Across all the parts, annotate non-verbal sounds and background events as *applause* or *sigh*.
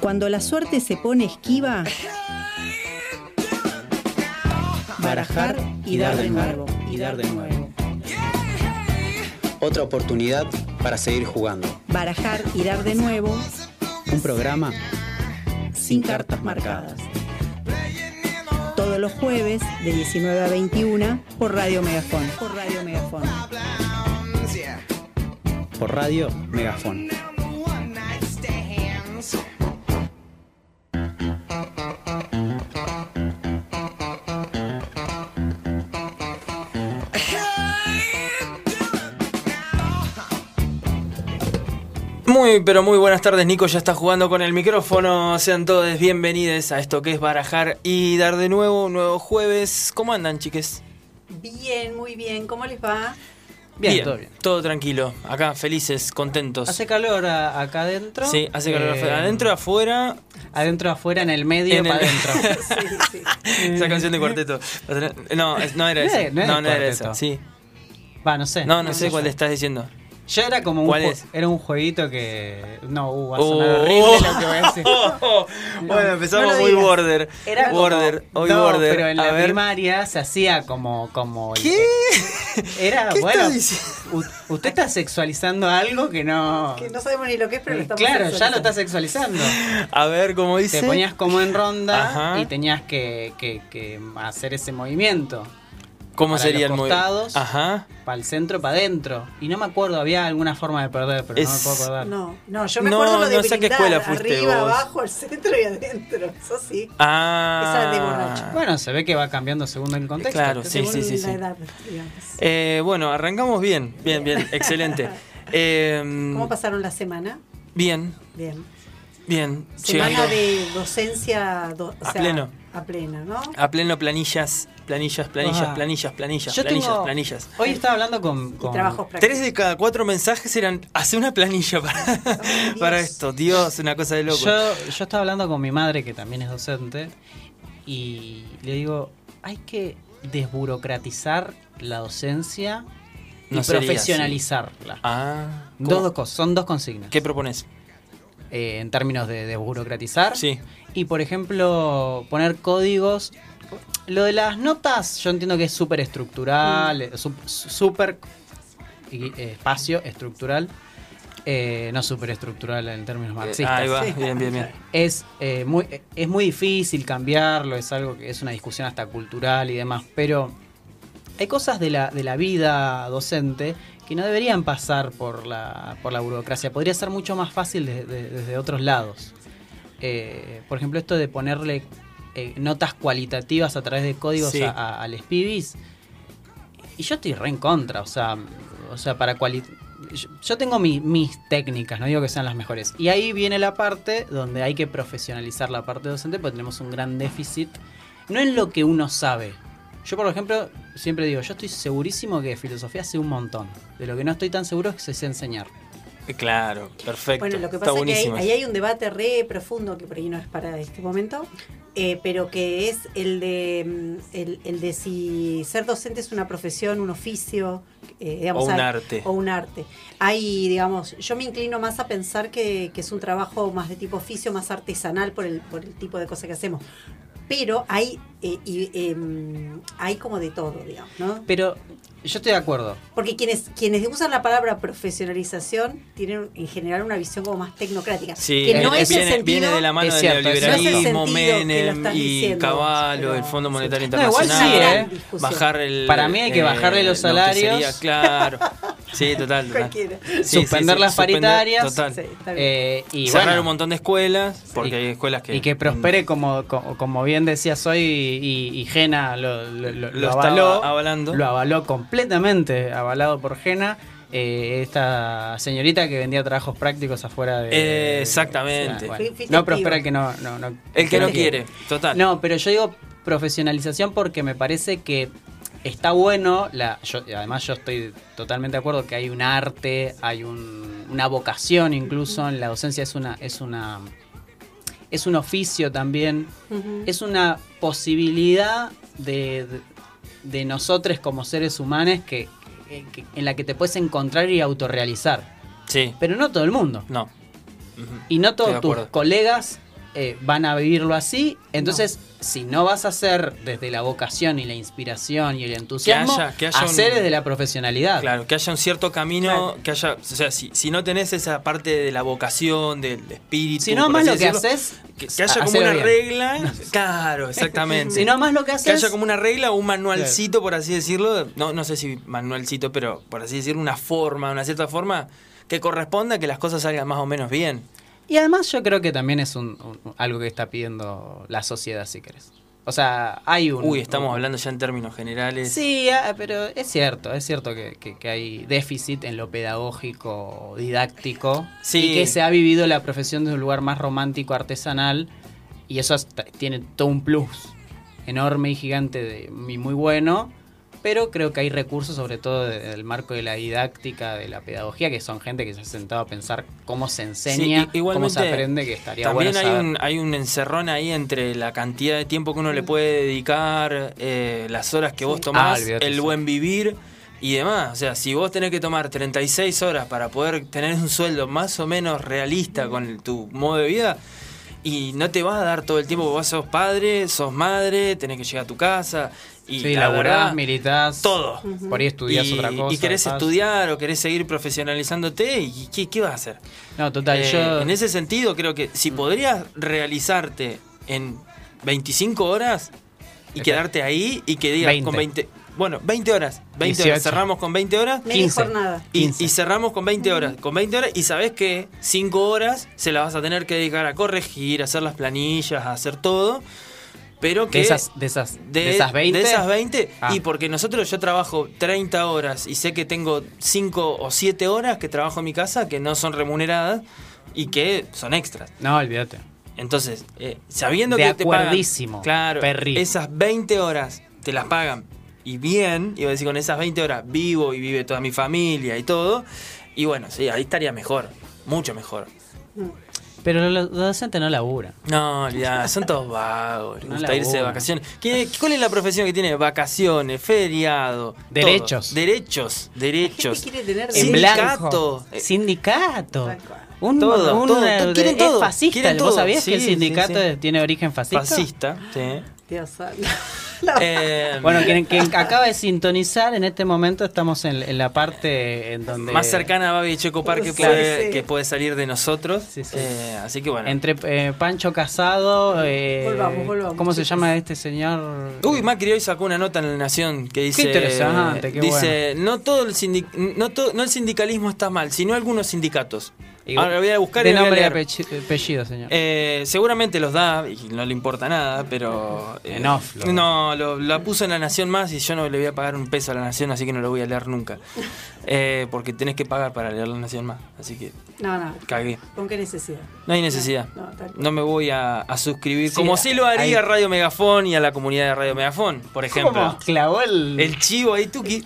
Cuando la suerte se pone esquiva, barajar y dar de nuevo, y dar de nuevo. Otra oportunidad para seguir jugando. Barajar y dar de nuevo Un programa sin cartas marcadas. Todos los jueves de 19 a 21 por Radio Megafón. Por Radio Megafón. por radio Megafón. Muy, pero muy buenas tardes, Nico ya está jugando con el micrófono. Sean todos bienvenidos a esto que es barajar y dar de nuevo un nuevo jueves. ¿Cómo andan, chiques? Bien, muy bien. ¿Cómo les va? Bien, todo bien. Todo tranquilo. Acá, felices, contentos. Hace calor a- acá adentro. Sí, hace calor Eh, afuera. Adentro, afuera. Adentro, afuera, en el medio, En para el- adentro. *laughs* Sí, sí. Esa canción de cuarteto. No, no era No esa. es- no No, de no era esa. Sí. Va, no sé. No, no sé cuál estás diciendo. Yo era como un, ¿Cuál ju- es? era un jueguito que. No, uh, va a Oh. sonar horrible lo que voy a decir. *laughs* bueno, empezamos no muy digas. border. Era como- border, hoy no, border. pero en A la ver. primaria se hacía como. como el- ¿Qué? Era, ¿Qué bueno. usted está sexualizando algo que no. Que no sabemos ni lo que es, pero lo estamos claro, ya lo está sexualizando. A ver, ¿cómo dice? Te ponías como en ronda Ajá. y tenías que, que- que hacer ese movimiento. ¿Cómo para sería los el movimiento? costados. Ajá. Para el centro, para adentro. Y no me acuerdo, había alguna forma de perder, pero no me Es- puedo acordar. No, no, yo me No, acuerdo lo de no sé qué escuela fuiste arriba, vos. abajo, al centro y adentro. Eso sí. Ah. Esa de borracho. Bueno, se ve que va cambiando según el contexto. Claro, sí, según sí, sí, la sí. edad. Eh, bueno, arrancamos bien, bien, bien, *laughs* excelente. Eh, ¿Cómo pasaron la semana? Bien, Bien. Bien. Semana de docencia do- o A sea, pleno. A pleno, ¿no? a pleno planillas, planillas, planillas, Ah. planillas, planillas, Yo planillas, tengo- planillas. Hoy estaba hablando con. Trabajos. Tres de cada cuatro mensajes eran hace una planilla para, *laughs* para esto. Dios, una cosa de loco. Yo, yo estaba hablando con mi madre, que también es docente, y le digo: hay que desburocratizar la docencia y No profesionalizarla. Ah, Dos, dos cosas, son dos consignas. ¿Qué propones? Eh, en términos de desburocratizar. Sí. Y por ejemplo, poner códigos. Lo de las notas, yo entiendo que es súper estructural, eh, sup- súper eh, espacio estructural, eh, no súper estructural en términos marxistas. Ahí va, Sí. bien, bien, bien. Es, eh, muy, es muy difícil cambiarlo, es algo que es una discusión hasta cultural y demás, pero hay cosas de la, de la vida docente que no deberían pasar por la, por la burocracia. Podría ser mucho más fácil de- de- desde otros lados. Eh, por ejemplo, esto de ponerle eh, notas cualitativas a través de códigos Sí. a, a, a les pibis. Y yo estoy re en contra, o sea, o sea para cuali yo, yo tengo mi- mis técnicas, no digo que sean las mejores. Y ahí viene la parte donde hay que profesionalizar la parte docente porque tenemos un gran déficit, no en lo que uno sabe. Yo, por ejemplo, siempre digo, yo estoy segurísimo que filosofía sé un montón. De lo que no estoy tan seguro es que sé enseñar. Eh, Claro, perfecto. Bueno, lo que Está pasa es que buenísimo. ahí, hay un debate re profundo que por ahí no es para este momento, eh, pero que es el de mm, el, el de si ser docente es una profesión, un oficio, eh, digamos, O un hay- arte. O un arte. Hay, digamos, yo me inclino más a pensar que, que es un trabajo más de tipo oficio, más artesanal por el, por el tipo de cosas que hacemos. Pero hay, eh, y, em, hay como de todo, digamos, ¿no? Pero yo estoy de acuerdo. Porque quienes, quienes usan la palabra profesionalización tienen en general una visión como más tecnocrática. Sí, que no eh, es el viene, sentido, viene de la mano es del es neoliberalismo. No es Menem y Caballo, el Fondo sí. Monetario No, igual Internacional. sí, ¿eh? Bajar el. eh, Para mí hay que bajarle los salarios. sería, *laughs* claro. Sí, total. total. Sí, Suspender sí, las suspender, paritarias. Total. Eh, y Cerrar bueno, un montón de escuelas, porque Y- hay escuelas que. y que prospere como, como, como bien decías hoy y, y Gena lo, lo- lo- Lo lo estaba avaló. avalando. Lo avaló completamente, avalado por Gena. eh, esta señorita que vendía trabajos prácticos afuera de... Eh, exactamente. no prospera el que no... no, no- El que no quiere, total. No, pero yo digo profesionalización porque me parece que está bueno, la, yo, además yo estoy totalmente de acuerdo que hay un arte, hay un- una vocación incluso en la docencia, es una, es una, es un oficio también, es una posibilidad de, de, de nosotros como seres humanos que, que- en la que te puedes encontrar y autorrealizar. Sí, Pero no todo el mundo. no. Y no todos tus colegas eh, van a vivirlo así. Entonces, si no vas a hacer desde la vocación y la inspiración y el entusiasmo, haya- que haya un- hacer desde la profesionalidad. Claro, que haya un cierto camino, Claro. que haya, o sea, si, si no tenés esa parte de la vocación, del espíritu, Si no más lo que haces, que, que haya como una bien. regla, *laughs* claro, exactamente. Si no más lo que que haces, haya como una regla o un manualcito, por así decirlo, no, no sé si manualcito, pero por así decirlo, una forma, una cierta forma que corresponda a que las cosas salgan más o menos bien. Y además yo creo que también es un, un- algo que está pidiendo la sociedad, si querés. O sea, hay un... Uy, estamos un- hablando ya en términos generales. Sí, ah, pero es cierto, es cierto que, que- que hay déficit en lo pedagógico, didáctico, Sí. y que se ha vivido la profesión desde un lugar más romántico, artesanal, y eso hasta- tiene todo un plus enorme y gigante de, y muy bueno, pero creo que hay recursos, sobre todo del marco de la didáctica, de la pedagogía, que son gente que se ha sentado a pensar cómo se enseña, Sí, igualmente, cómo se aprende, que estaría También bueno hay saber. un, hay un encerrón ahí entre la cantidad de tiempo que uno le puede dedicar, eh, las horas que vos Ah, tomás, olvídate, el buen vivir y demás. O sea, si vos tenés que tomar 36 horas para poder tener un sueldo más o menos realista con el- tu modo de vida, y no te vas a dar todo el tiempo, vos sos padre, sos madre, tenés que llegar a tu casa. Y sí, la laburás, militás, todo. por ahí estudiás y, otra cosa. y querés estudiar o querés seguir profesionalizándote, ¿y qué, qué vas a hacer? No, total, Eh, yo... En ese sentido, creo que si podrías realizarte en 25 horas y quedarte ahí y que digas 20. con 20. Bueno, 20 horas. 20 horas. 18. Cerramos con 20 horas. Media 15. jornada. Y, 15. y cerramos con 20 horas. Con 20 horas y sabes que 5 horas se las vas a tener que dedicar a corregir, a hacer las planillas, a hacer todo. Pero que de esas, de esas, de, de, esas 20. de esas 20, Ah. y porque nosotros yo trabajo 30 horas y sé que tengo 5 o 7 horas que trabajo en mi casa que no son remuneradas y que son extras. No, olvídate. Entonces, eh, sabiendo De que te pagan, claro, Perry. esas 20 horas te las pagan y bien, iba a decir con esas 20 horas vivo y vive toda mi familia y todo, y bueno, sí, ahí estaría mejor, mucho mejor. Pero los docentes no laburan. No, ya, son todos vagos. Les No gusta irse de vacaciones. ¿Qué- ¿Cuál es la profesión que tiene? Vacaciones, feriado. todo. Derechos. Derechos, derechos. quiere tener En Sindicato. blanco. Eh, Sindicato. Un, Todo, un- todo, todo, quieren es todo, fascista. quieren ¿Vos todo. sabías que el Sí, sí, sindicato sí. tiene origen fascista? Fascista, sí. Dios. Eh, Bueno, quien, quien acaba de sintonizar, en este momento estamos en, en la parte en donde... más cercana a Babi Echecopar que, Sí, puede, sí. que puede salir de nosotros. Sí, sí. Eh, así que bueno. Entre eh, Pancho Casado... eh, Volvamos, volvamos, ¿Cómo se llama este señor? Uy, Macri hoy sacó una nota en La Nación que dice... interesante, qué dice, no todo el sindic- no, todo- no el sindicalismo está mal, sino algunos sindicatos. Y- Ahora voy a buscar y de voy a nombre y apellido, señor. Eh, seguramente los da y no le importa nada, pero. eh, En off, lo- No, lo, la puso en La Nación más y yo no le voy a pagar un peso a La Nación, así que no lo voy a leer nunca. *laughs* Eh, porque tenés que pagar para leer La Nación más, así que No, no. cagué. ¿Con qué necesidad? No hay necesidad. No, tal cual. No me voy a, a suscribir, Sí, como sí lo haría a Radio Megafón y a la comunidad de Radio Megafón, por ejemplo. ¿Cómo clavó el... El chivo ahí, Tuki,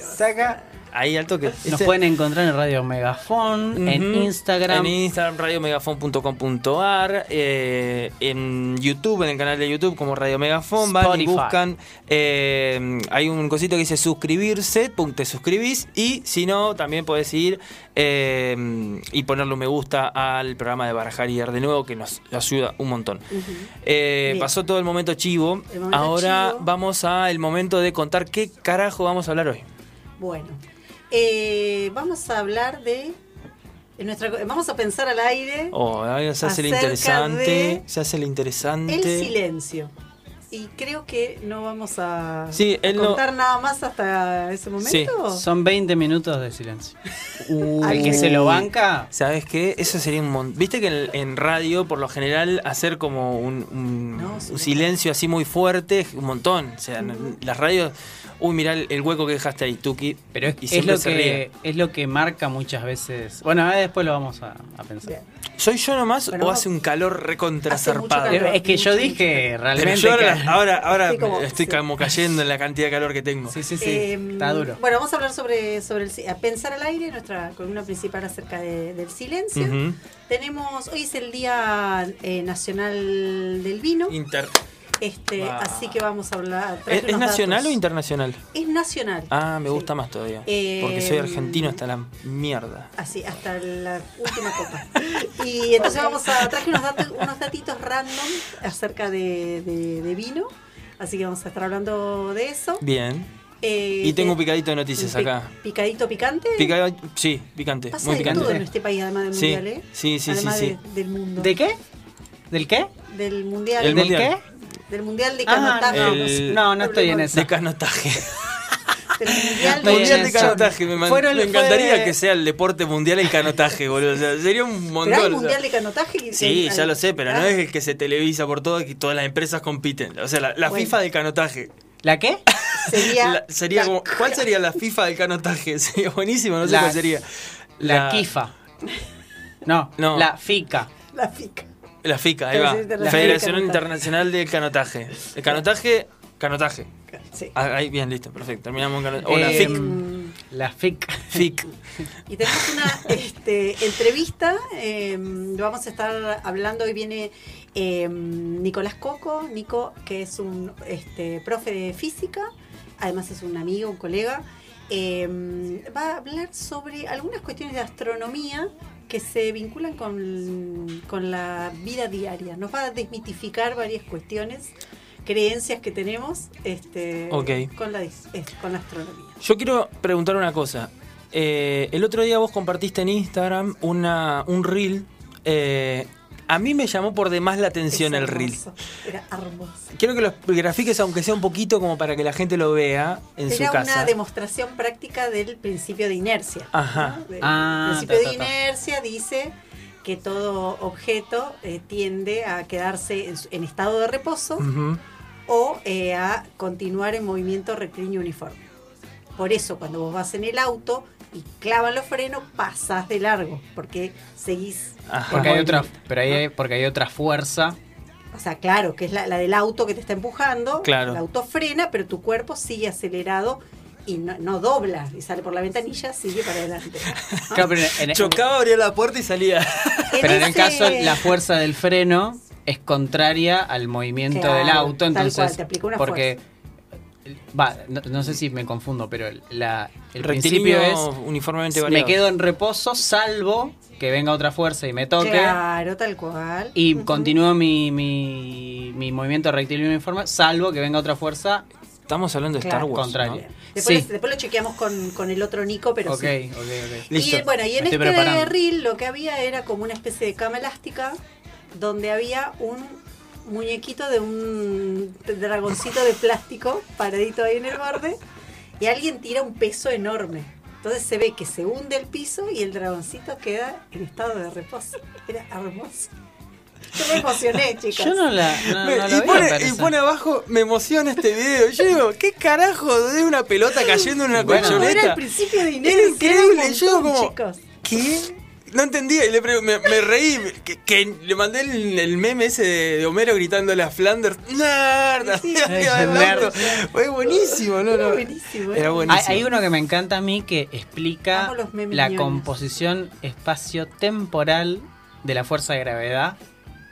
saca... ahí al toque. Nos Este- pueden encontrar en Radio Megafon, en. Instagram. En Instagram, radiomegafon.com.ar. eh, en YouTube, en el canal de YouTube, como Radio Megafon. Van y buscan. eh, hay un cosito que dice suscribirse. pum, Te suscribís. Y si no, también puedes ir eh, y ponerle un me gusta al programa de Barajar y Dar de nuevo, que nos ayuda un montón. Eh, pasó todo el momento chivo. El momento Ahora chivo. vamos al momento de contar qué carajo vamos a hablar hoy. Bueno, eh, vamos a hablar de, de nuestra, vamos a pensar al aire Oh, se hace el interesante. de Se hace el interesante. el silencio. Y creo que no vamos a, Sí, a él no- contar nada más hasta ese momento. Son 20 minutos de silencio. *laughs* Uh, Al que se lo banca, ¿Sabes qué? Eso sería un montón. Viste que en, en radio, por lo general, hacer como un, un- No, sí, un no. silencio así muy fuerte es un montón. O sea, las radios. Uy, mirá el, el hueco que dejaste ahí, Tuki. pero es, Y es siempre lo se que, ríe. es lo que marca muchas veces. Bueno, ahora después lo vamos a, a pensar. Bien. ¿Soy yo nomás Bueno, o hace un calor recontra zarpado? calor. Es que yo dije Pero realmente yo que- ahora, ahora, ahora Sí, como- estoy sí. como cayendo en la cantidad de calor que tengo. Sí, sí, sí. Eh, está duro. Bueno, vamos a hablar sobre, sobre el, si- a pensar al aire, nuestra columna principal acerca de- del silencio. Tenemos, hoy es el Día eh, Nacional del Vino. Inter- Este, así que vamos a hablar. ¿Es, nacional datos. o internacional? Es nacional. Ah, me Sí. gusta más todavía. Eh, porque soy argentino hasta la mierda. Así, hasta la última copa. Y entonces vamos a traje unos, datos, unos datitos random acerca de, de- de vino. Así que vamos a estar hablando de eso. Bien. Eh, Y tengo un picadito de noticias acá. Picadito picante. Pica- sí, picante. Pasa muy de picante. todo en este país, además del Sí, mundial, ¿eh? sí, sí, además sí, de- del mundo. ¿De qué? ¿Del qué? Del mundial. El ¿Del mundial. qué? Del mundial de Ah, canotaje. no, El- no, no estoy en esa. *laughs* De canotaje. Del mundial de mundial de eso. canotaje. Me, Fueron- me encantaría fue- que sea el deporte mundial el canotaje, boludo. O sea, sería un montón. Pero hay o sea. mundial de canotaje. que- Sí, que- ya lo sé, pero Ah, no es el que se televisa por todo y todas las empresas compiten. O sea, la, la Bueno. FIFA del canotaje. ¿La qué? Sería. La- sería la- como, *laughs* ¿Cuál sería la FIFA del canotaje? *laughs* Sería buenísimo, no sé La- cuál sería. La, Kifa. No, No. la FICA. La FICA. La FICA, ahí va. internacional Federación de Canotaje. Internacional del Canotaje. El canotaje, canotaje. Sí. Ah, Ahí, bien, listo, perfecto. Terminamos en canotaje. O la Eh, FIC. Mm, La FIC. FIC. Y tenemos una este, entrevista, eh, vamos a estar hablando, hoy viene eh, Nicolás Coco, Nico, que es un este, profe de física, además es un amigo, un colega, eh, va a hablar sobre algunas cuestiones de astronomía que se vinculan con, con la vida diaria, nos va a desmitificar varias cuestiones, creencias que tenemos este, con, la, eh, con la astronomía. Yo quiero preguntar una cosa. Eh, el otro día vos compartiste en Instagram una, un reel. eh, a mí me llamó por demás la atención el reel. Era hermoso. Quiero que lo grafiques aunque sea un poquito como para que la gente lo vea en Era su casa. una demostración práctica del principio de inercia. Ajá. Ah, el principio ta, de ta, inercia dice que todo objeto eh, tiende a quedarse en, su- en estado de reposo o eh, a continuar en movimiento rectilíneo uniforme. Por eso cuando vos vas en el auto y clavan los frenos, pasás de largo, porque seguís... Ajá. Porque hay otra, pero hay, porque hay otra fuerza. O sea, claro, que es la, la del auto que te está empujando. Claro. El auto frena, pero tu cuerpo sigue acelerado y no, no dobla y sale por la ventanilla, sigue para adelante. ¿no? *laughs* Claro, pero en, en- Chocaba, abría la puerta y salía. *laughs* pero en el caso, la fuerza del freno es contraria al movimiento Claro, del auto. tal Entonces, cual, te aplicó una porque. Va, no, no sé si me confundo, pero la, el principio Rectilíneo es. uniformemente Me variado. quedo en reposo, salvo que venga otra fuerza y me toque. Claro, tal cual. Y continúo mi, mi, mi movimiento rectilíneo uniforme, salvo que venga otra fuerza Estamos hablando de Claro, Star Wars. Después, Sí. después lo chequeamos con, con el otro Nico, pero sí. ok, ok. Listo. Y bueno, y en Me este preparando. reel lo que había era como una especie de cama elástica donde había un muñequito de un dragoncito de plástico paradito ahí en el borde y alguien tira un peso enorme. Entonces se ve que se hunde el piso y el dragoncito queda en estado de reposo. Era hermoso. Yo me emocioné, *laughs* chicos. Yo no la, no, Me- no la y, vi, pone, y abajo, me emociona este video. Yo digo, ¿qué carajo de una pelota cayendo en una Bueno. No, era el principio de Era inercia. increíble. Yo digo montón, como, chicos. ¿qué? No entendía y le me, me reí. Que, que le mandé el, el meme ese de, de Homero gritándole a Flanders, ¡Nerd! Sí. *laughs* Fue buenísimo, ¿no? Era no. buenísimo, Era era Hay, buenísimo. hay uno que me encanta a mí que explica la composición espacio-temporal de la fuerza de gravedad.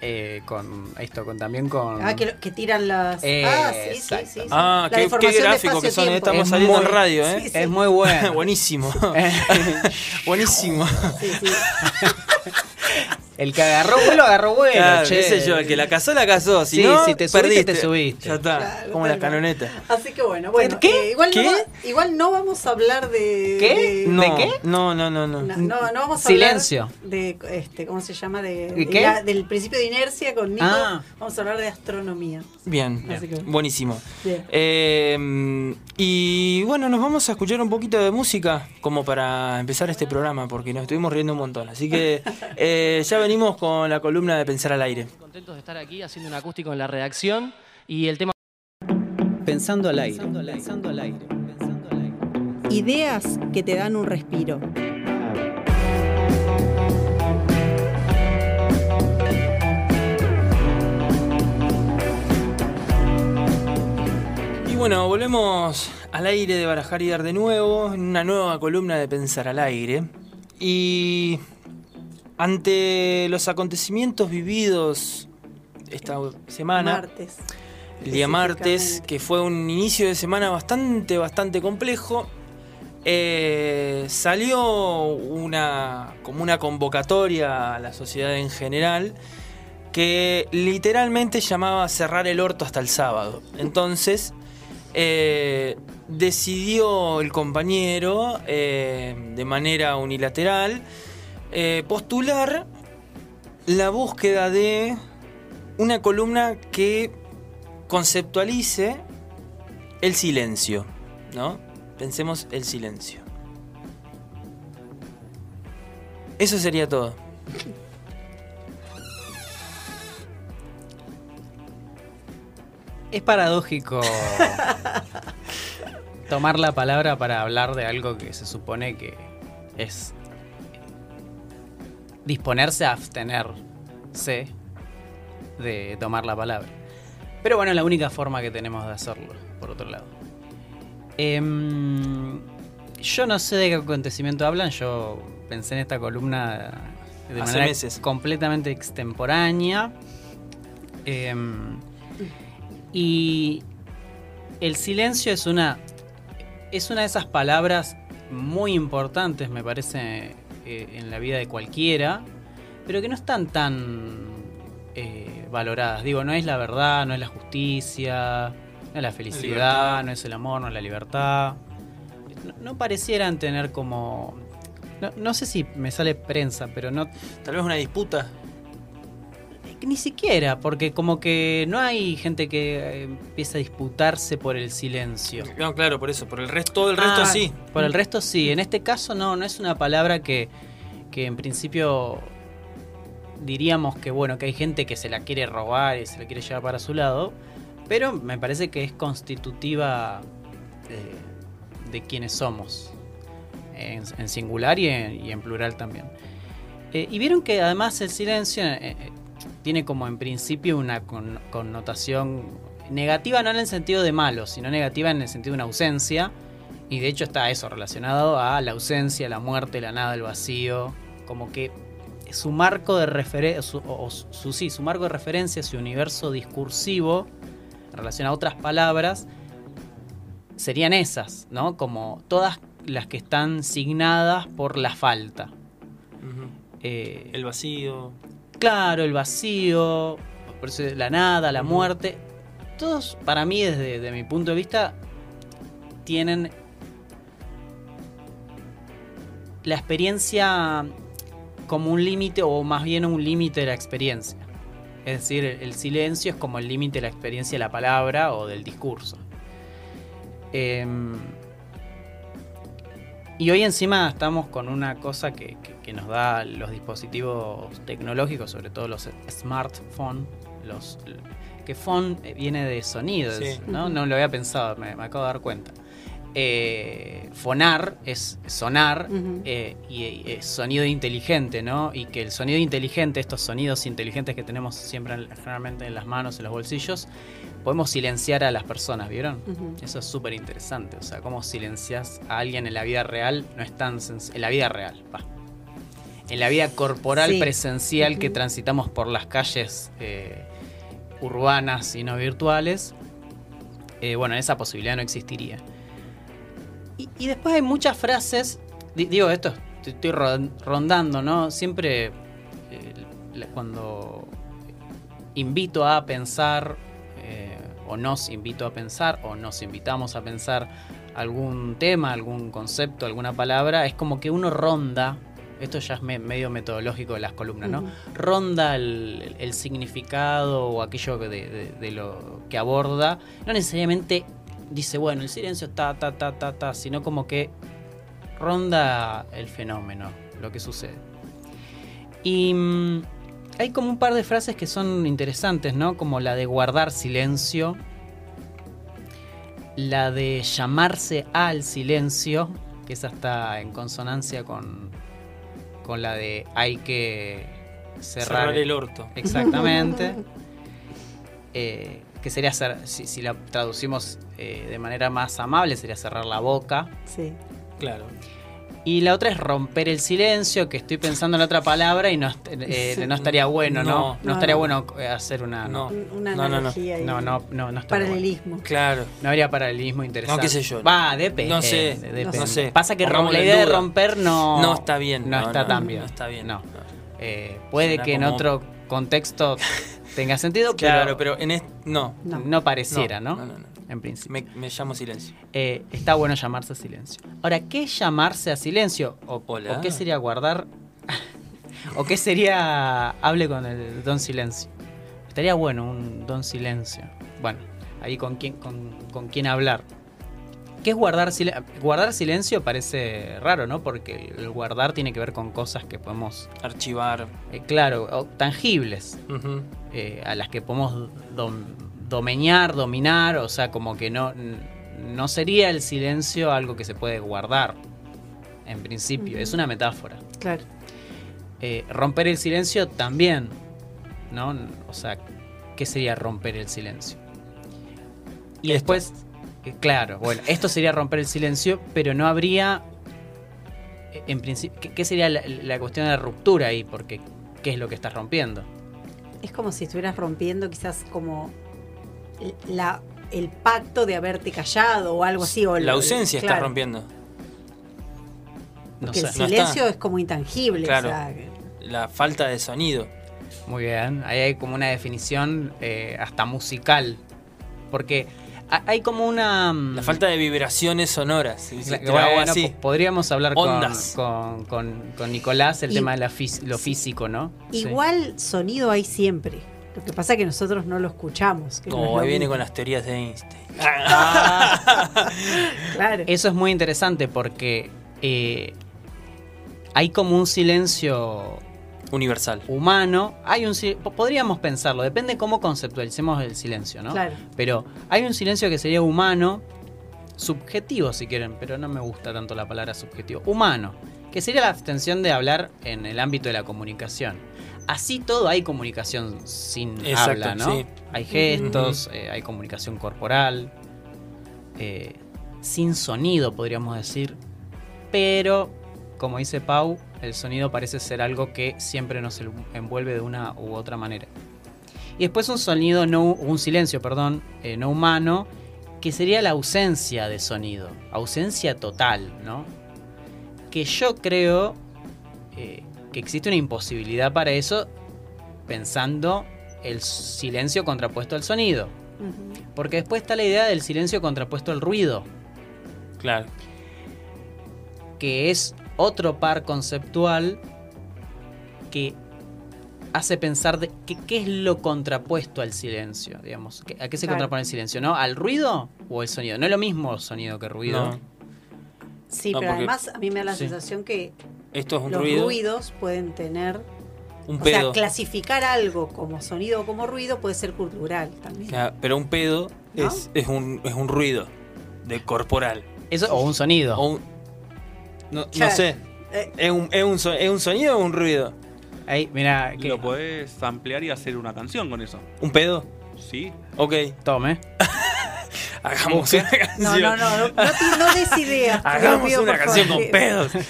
Eh, con esto, con también con. Ah, que, que tiran las. ah, sí, sí, sí, sí. Ah, La qué, qué gráfico que son, eh, estamos Es saliendo muy- en radio, ¿eh? Sí, sí. Es muy bueno. *laughs* Buenísimo. *laughs* *laughs* Buenísimo. Sí, sí. El que agarró vuelo, agarró vuelo. Claro, che. qué sé yo, el que la casó, la casó. Si Sí, no, si te subiste, perdiste. te subiste. Ya está, Claro, como la tal cual. canoneta. Así que bueno, bueno. ¿Qué? eh, igual, ¿Qué? No, igual no vamos a hablar de. ¿Qué? de- No, ¿De qué? No, no, no, no. No, no, no vamos a Silencio. hablar de este, ¿cómo se llama? De, ¿De de qué? la- del principio de inercia con Nico. Ah. Vamos a hablar de astronomía. Bien, Así que- buenísimo. Bien. Eh, y bueno, nos vamos a escuchar un poquito de música como para empezar este programa, porque nos estuvimos riendo un montón. Así que *laughs* eh, ya venimos con la columna de Pensar al Aire. Contentos de estar aquí haciendo un acústico en la redacción y el tema Pensando al aire. Pensando al aire. Pensando al aire. Ideas que te dan un respiro. Y bueno, volvemos al aire de Barajar y Dar de nuevo, en una nueva columna de Pensar al Aire. Y ante los acontecimientos vividos esta semana, Martes. el día martes, que fue un inicio de semana bastante, bastante complejo. Eh, salió una como una convocatoria a la sociedad en general que literalmente llamaba a cerrar el orto hasta el sábado. Entonces eh, decidió el compañero eh, de manera unilateral eh, postular la búsqueda de una columna que conceptualice el silencio, ¿no? Pensemos el silencio. Eso sería todo. Es paradójico *laughs* tomar la palabra para hablar de algo que se supone que es disponerse a abstenerse de tomar la palabra. Pero bueno, es la única forma que tenemos de hacerlo, por otro lado. Em, yo no sé de qué acontecimiento hablan, yo pensé en esta columna de Hace manera meses. completamente extemporánea. Em, y el silencio es una es una de esas palabras muy importantes, me parece, eh, en la vida de cualquiera, pero que no están tan eh, valoradas. Digo, no es la verdad, no es la justicia, no es la felicidad, no es el amor, no es la libertad. No, no parecieran tener como... No, no sé si me sale prensa, pero no, Tal vez una disputa. Ni siquiera, porque como que no hay gente que eh, empieza a disputarse por el silencio. No, claro, por eso. Por el resto, todo el resto Ah, sí. Por el resto sí. En este caso no, no es una palabra que, que en principio diríamos que bueno, que hay gente que se la quiere robar y se la quiere llevar para su lado, pero me parece que es constitutiva de, de quienes somos, en, en singular y en, y en plural también. Eh, y vieron que además el silencio eh, eh, tiene como en principio una con- connotación negativa, no en el sentido de malo, sino negativa en el sentido de una ausencia. Y de hecho está eso relacionado a la ausencia, la muerte, la nada, el vacío. Como que su marco de referencia, su, o- su, sí, su marco de referencia, su universo discursivo, en relación a otras palabras, serían esas, ¿no? Como todas las que están signadas por la falta. Eh, El vacío. Claro, el vacío, la nada, la muerte. Todos, para mí, desde, desde mi punto de vista, tienen la experiencia como un límite, o más bien un límite de la experiencia. Es decir, el, el silencio es como el límite de la experiencia de la palabra o del discurso. Em, y hoy encima estamos con una cosa que, que- que nos da los dispositivos tecnológicos, sobre todo los smartphones, los que phone viene de sonidos, Sí. ¿no? No lo había pensado, me, me acabo de dar cuenta. Eh, fonar es sonar eh, y, y es sonido inteligente, ¿no? Y que el sonido inteligente, estos sonidos inteligentes que tenemos siempre en- generalmente en las manos, en los bolsillos, podemos silenciar a las personas, ¿vieron? Eso es súper interesante. O sea, cómo silencias a alguien en la vida real no es tan En la vida real, va. En la vida corporal Sí. presencial que transitamos por las calles eh, urbanas y no virtuales, eh, bueno, esa posibilidad no existiría. Y, y después hay muchas frases, di- digo esto, estoy ron- rondando, ¿no? Siempre eh, cuando invito a pensar, eh, o nos invito a pensar, o nos invitamos a pensar algún tema, algún concepto, alguna palabra, es como que uno ronda, esto ya es me- medio metodológico de las columnas, ¿no? Ronda el, el significado o aquello que de, de- de lo que aborda, no necesariamente dice, bueno, el silencio está, ta, ta, ta, ta, sino como que ronda el fenómeno, lo que sucede. Y mm, hay como un par de frases que son interesantes, ¿no? Como la de guardar silencio, la de llamarse al silencio, que esa está en consonancia con, con la de hay que cerrar, Cerrar el orto. Exactamente. *laughs* Eh, que sería, cer- si, si la traducimos eh, de manera más amable, sería cerrar la boca. Sí. Claro. Y la otra es romper el silencio, que estoy pensando en la otra palabra y no, eh, no estaría bueno, ¿no? No, No. No, estaría no. bueno eh, hacer una... No, No. Una No, no, no. analogía ahí. no, no, no, no estaría bueno. Paralelismo. Claro. No habría paralelismo interesante. No, qué sé yo. Va, depende. No sé, depende. no sé. Pasa que rom- Pongámoslo la idea de romper no... No está bien. No, No, está no, tan no bien. está bien. No. No. Eh, puede Suena que en otro contexto *laughs* tenga sentido, Claro, pero, pero en este. No. no, No. pareciera, ¿no? No, no, no. En principio. Me, me llamo silencio. Eh, está bueno llamarse a silencio. Ahora, ¿qué es llamarse a silencio? ¿O, Hola. o qué sería guardar? *laughs* ¿O qué sería hable con el don silencio? Estaría bueno un don silencio. Bueno, ahí con quién, con, con quién hablar. ¿Qué es guardar silencio? Guardar silencio parece raro, ¿no? Porque el guardar tiene que ver con cosas que podemos, Archivar. eh, claro, o tangibles eh, a las que podemos dom- domeñar, dominar, o sea, como que no, no sería el silencio algo que se puede guardar, en principio, es una metáfora. Claro. Eh, romper el silencio también, ¿no? O sea, ¿qué sería romper el silencio? Y Esto. después, claro, bueno, esto sería romper el silencio, pero no habría, en principio, ¿qué, sería la, la cuestión de la ruptura ahí? Porque, ¿qué es lo que estás rompiendo? Es como si estuvieras rompiendo quizás como la, el pacto de haberte callado o algo así. O La el- ausencia está claro, rompiendo. No Porque sé. el silencio está. es como intangible. Claro. o sea, La falta de sonido. Muy bien, ahí hay como una definición eh, hasta musical. Porque hay como una... mm, La falta de vibraciones sonoras. Si bueno, así. podríamos hablar con, Ondas. con, con- con Nicolás el Y- tema de la lo sí. físico, ¿no? Sí. Igual sonido hay siempre. Lo que pasa es que nosotros no lo escuchamos. que no es Como lo ahí viene con las teorías de Einstein. *laughs* Claro. Eso es muy interesante porque eh, hay como un silencio Universal. humano. Hay un po- podríamos pensarlo, depende cómo conceptualicemos el silencio, ¿no? Claro. Pero hay un silencio que sería humano, subjetivo si quieren, pero no me gusta tanto la palabra subjetivo. Humano, que sería la abstención de hablar en el ámbito de la comunicación. Así todo hay comunicación sin Exacto, habla, ¿no? sí. Hay gestos, eh, hay comunicación corporal, eh, sin sonido podríamos decir, pero como dice Pau, el sonido parece ser algo que siempre nos el- envuelve de una u otra manera. Y después un sonido, no, un silencio, perdón, eh, no humano, que sería la ausencia de sonido, ausencia total, ¿no? Que yo creo eh, que existe una imposibilidad para eso pensando el silencio contrapuesto al sonido. Porque después está la idea del silencio contrapuesto al ruido, Claro. que es otro par conceptual que hace pensar de qué, qué es lo contrapuesto al silencio, digamos. ¿Qué- ¿A qué se Claro. contrapone el silencio? ¿No? ¿Al ruido o el sonido? No es lo mismo sonido que ruido. No. Sí, No, pero porque- además a mí me da la Sí. sensación que Esto es un los ruido. ruidos pueden tener. Un O sea, pedo. clasificar algo como sonido o como ruido puede ser cultural también. Claro, pero un pedo ¿No? es, es, un, es un ruido de corporal. Eso, o un sonido. O un- no, no sé. Eh, ¿Es un, es, un, ¿Es un sonido o un ruido? Ahí, mira, que Lo podés ampliar y hacer una canción con eso. ¿Un pedo? ¿Sí? Ok. tome. *laughs* Hagamos una canción. no, no, no, no, no, no des ideas. Hagamos pido, una canción favor. con pedos. *laughs*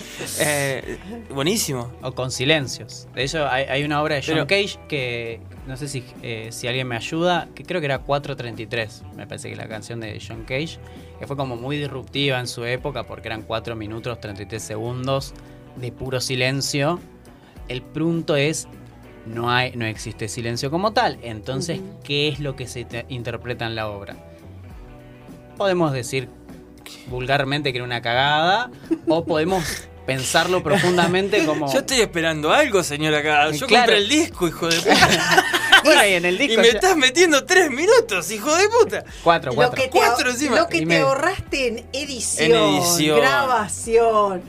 Eh, buenísimo. O con silencios. De hecho, hay, hay una obra de John Pero- Cage que no sé si, eh, si alguien me ayuda, que creo que era 433, me parece que la canción de John Cage, que fue como muy disruptiva en su época porque eran 4 minutos 33 segundos de puro silencio. El punto es, no, hay, no existe silencio como tal. Entonces. ¿qué es lo que se te- interpreta en la obra? Podemos decir vulgarmente que era una cagada o podemos pensarlo profundamente como... Yo estoy esperando algo, señora. Yo Claro. compré el disco, hijo de puta. *laughs* *laughs* Bueno, y en el y disco me ya- estás metiendo tres minutos, hijo de puta. Cuatro, Lo cuatro. que te, Cuatro encima. lo que Y te medio. ahorraste en edición, En edición. grabación.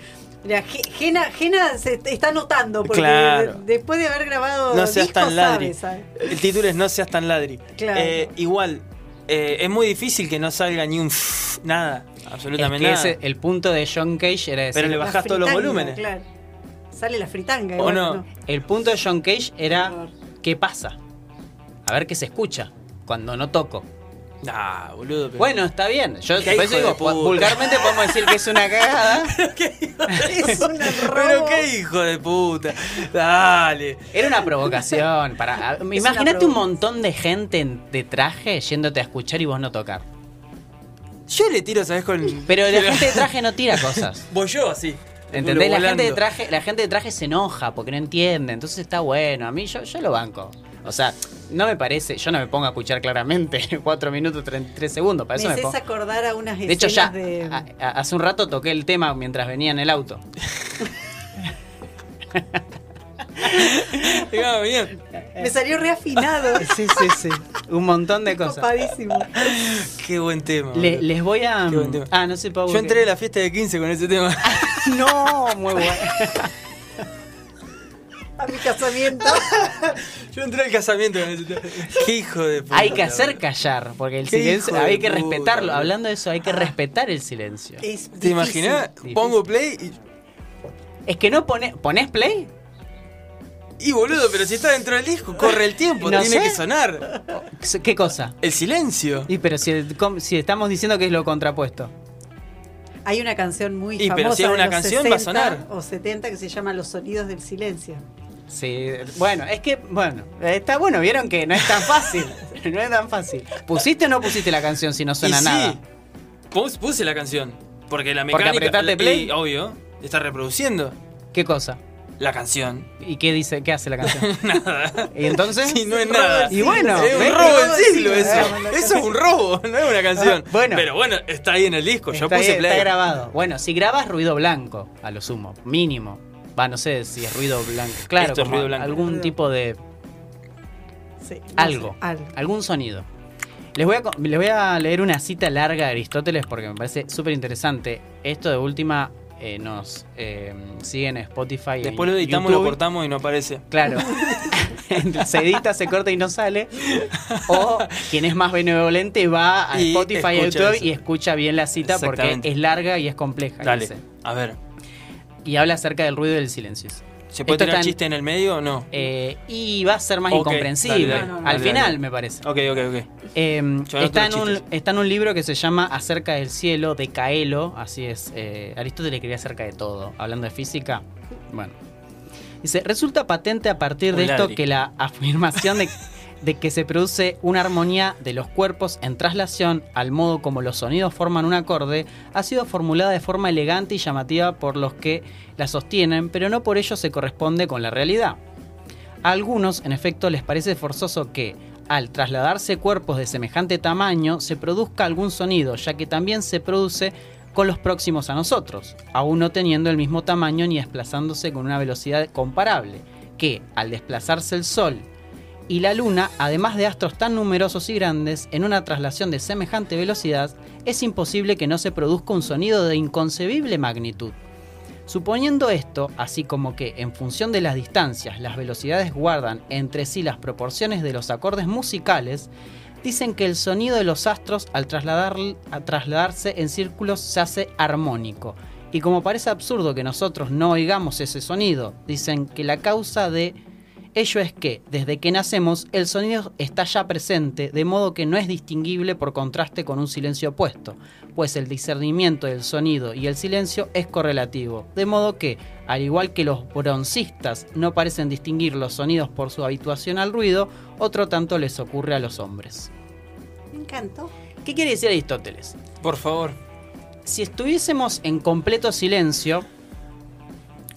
Mira, Gena, Gena se está notando porque Claro. después de haber grabado No seas discos, tan ladri. sabe, sabe. El título es No seas tan ladri. Claro. Eh, igual, eh, es muy difícil que no salga ni un nada. Es Absolutamente que nada. ese- el punto de John Cage era decir... Pero le bajás todos los volúmenes. Claro. Sale la fritanga. ¿O igual, no? El punto de John Cage era ¿qué pasa? A ver qué se escucha cuando no toco. Nah, boludo. pero- Bueno, está bien. Yo Qué por eso hijo de digo, puta. vulgarmente podemos decir que es una cagada. *laughs* Es un *laughs* Pero qué hijo de puta. Dale. Era una provocación. Para, imagínate un montón de gente en- de traje yéndote a escuchar y vos no tocar. Yo le tiro, ¿sabes? Con. Pero la *laughs* gente de traje no tira cosas. Voy yo así. ¿Entendés? La gente, de traje, la gente de traje se enoja porque no entiende. Entonces está bueno. A mí yo, yo lo banco. O sea, no me parece. Yo no me pongo a escuchar claramente *laughs* 4 minutos 33 segundos. Para eso me me haces pongo. acordar a unas De hecho, ya escenas de... a- a- hace un rato toqué el tema mientras venía en el auto. *laughs* Me salió reafinado. *laughs* Sí, sí, sí. Un montón de cosas. Copadísimo. Qué buen tema. Le- les voy a. Qué buen tema. Ah, no sé, Pau. Yo entré a la fiesta de 15 con ese tema. No, muy bueno. A mi casamiento. *laughs* Yo entré al casamiento. Qué hijo de puta. Hay que hacer callar, porque el silencio de hay que puta, respetarlo. Hablando de eso, hay que respetar el silencio. Es ¿Te imaginas? Pongo play y. Es que no pone, pones play. Y boludo, pero si está dentro del disco, corre el tiempo, *laughs* No tiene sé. que sonar. ¿Qué cosa? El silencio. Y pero si, estamos diciendo que es lo contrapuesto. Hay una canción muy Y, famosa pero si es de una los canción, va a 60 sonar. o 70 que se llama Los sonidos del silencio. Sí, bueno, es que, bueno, está bueno, vieron que no es tan fácil. *laughs* No es tan fácil. ¿Pusiste o no pusiste la canción si no suena y nada? sí, pus- puse la canción. Porque la Porque mecánica. apretaste y, play. obvio, está reproduciendo ¿Qué cosa? la canción. ¿Y qué dice? ¿Qué hace la canción? *laughs* Nada. ¿Y entonces? Sí, no es nada. Y bueno, es ¿ves? un robo del Robo siglo eso. Eso es un robo, no es una canción. Ah, bueno. Pero bueno, está ahí en el disco. Yo puse ahí, play. está grabado. Bueno, si grabas ruido blanco, a lo sumo, mínimo. Va, no sé si es ruido blanco. Claro, Esto es como ruido blanco. algún Ruido. tipo de Sí, no algo, sé, algo. algún sonido. Les voy, a, les voy a leer una cita larga de Aristóteles porque me parece súper interesante. Esto de última eh, nos eh, sigue en Spotify. en Después lo editamos, lo cortamos y no aparece. Claro. *laughs* se edita, se corta y no sale. O quien es más benevolente va a Y Spotify y escucha YouTube eso. y escucha bien la cita porque es larga y es compleja. Dale, dice. a ver. Y habla acerca del ruido y del silencio. ¿Se puede Esto tirar chiste en el medio o no? Eh, y va a ser más incomprensible. dale, dale. Al dale, final, me parece. Ok, ok, ok. Eh, anoto está, en un, chistes. está en un libro que se llama Acerca del cielo de Caelo, así es. eh, Aristóteles quería acerca de todo, hablando de física. Bueno. Dice, resulta patente a partir de esto que la afirmación de, de que se produce una armonía de los cuerpos en traslación al modo como los sonidos forman un acorde ha sido formulada de forma elegante y llamativa por los que la sostienen, pero no por ello se corresponde con la realidad. A algunos, en efecto, les parece forzoso que, al trasladarse cuerpos de semejante tamaño, se produzca algún sonido, ya que también se produce con los próximos a nosotros, aún no teniendo el mismo tamaño ni desplazándose con una velocidad comparable, que, al desplazarse el Sol y la Luna, además de astros tan numerosos y grandes, en una traslación de semejante velocidad, es imposible que no se produzca un sonido de inconcebible magnitud. Suponiendo esto, así como que en función de las distancias las velocidades guardan entre sí las proporciones de los acordes musicales, dicen que el sonido de los astros al trasladarse en círculos se hace armónico. Y como parece absurdo que nosotros no oigamos ese sonido, dicen que la causa de ello es que, desde que nacemos, el sonido está ya presente, de modo que no es distinguible por contraste con un silencio opuesto, pues el discernimiento del sonido y el silencio es correlativo, de modo que, al igual que los broncistas no parecen distinguir los sonidos por su habituación al ruido, otro tanto les ocurre a los hombres. Me encantó. ¿Qué quiere decir Aristóteles? Por favor. Si estuviésemos en completo silencio,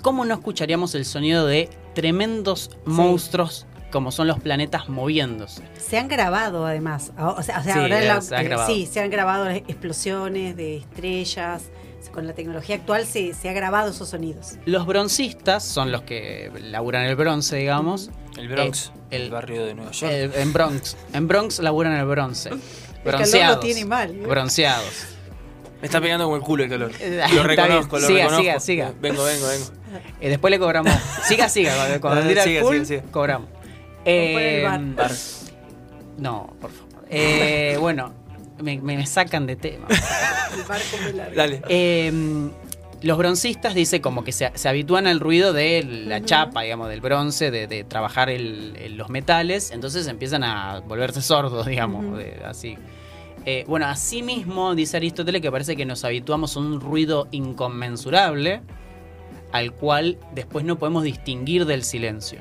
¿cómo no escucharíamos el sonido de tremendos monstruos como son los planetas moviéndose? Se han grabado además. O sea, o sea, Sí, ahora eh, la- se han grabado. sí, se han grabado explosiones de estrellas. Con la tecnología actual se, se ha grabado esos sonidos. Los broncistas son los que laburan el bronce, digamos. El Bronx, Eh, el, el- barrio de Nueva York. Eh, en Bronx. En Bronx laburan el bronce. calor Bronceados. lo tiene mal, ¿eh? Bronceados. Me está pegando como el culo el calor. *laughs* Eh, Lo reconozco, lo Siga, reconozco. siga, siga. Vengo, vengo, vengo. Eh, después le cobramos. *laughs* Siga, siga. Cuando, cuando tira el siga, full, siga, siga. cobramos. el Eh, bar. Bar. no, por favor. Eh, bueno, me, me sacan de tema. El barco muy largo. Dale. Eh, los broncistas dice como que se, se habitúan al ruido de la chapa, digamos, del bronce, de, de trabajar el- el- los metales, entonces empiezan a volverse sordos, digamos, Ujú. de- así. Eh, bueno, asimismo, dice Aristóteles que parece que nos habituamos a un ruido inconmensurable, al cual después no podemos distinguir del silencio.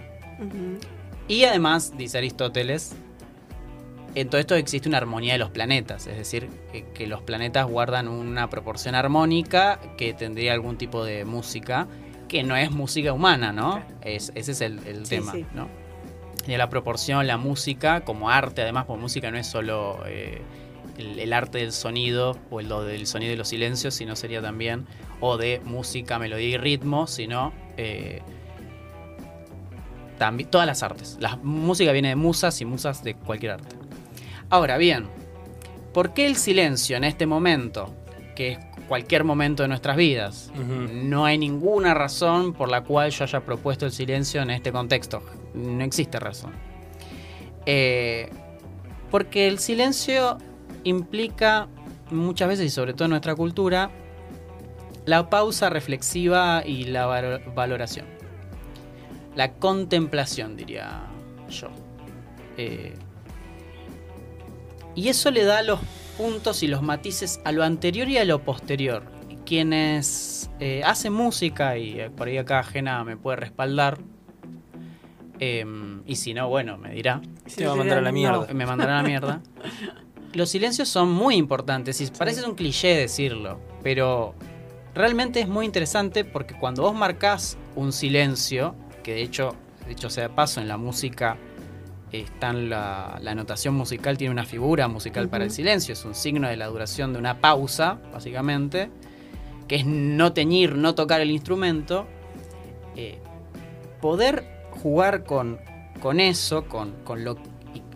Y además, dice Aristóteles, en todo esto existe una armonía de los planetas, es decir, que, que los planetas guardan una proporción armónica que tendría algún tipo de música, que no es música humana, ¿no? Es, ese es el, el Sí, tema, sí. ¿no? Y la proporción, la música, como arte, además, porque música no es solo eh, el, el arte del sonido o el del sonido y los silencios, sino sería también, o de música, melodía y ritmo, sino eh, también todas las artes. La música viene de musas y musas de cualquier arte. Ahora bien, ¿por qué el silencio en este momento, que es cualquier momento de nuestras vidas? No hay ninguna razón por la cual yo haya propuesto el silencio en este contexto. No existe razón. Eh, porque el silencio implica muchas veces, y sobre todo en nuestra cultura, la pausa reflexiva y la valo- valoración. La contemplación, diría yo. Eh, y eso le da los puntos y los matices a lo anterior y a lo posterior. Quienes eh, hacen música, y eh, por ahí acá ajena me puede respaldar, eh, y si no, bueno, me dirá, Te va a mandar a la mierda. me mandarán a la mierda. *laughs* Los silencios son muy importantes y parece un cliché decirlo, pero realmente es muy interesante porque cuando vos marcás un silencio, que de hecho, dicho sea de paso, en la música está en la, la notación musical, tiene una figura musical para el silencio, es un signo de la duración de una pausa, básicamente, que es no teñir, no tocar el instrumento. Eh, poder jugar con, con eso, con, con lo,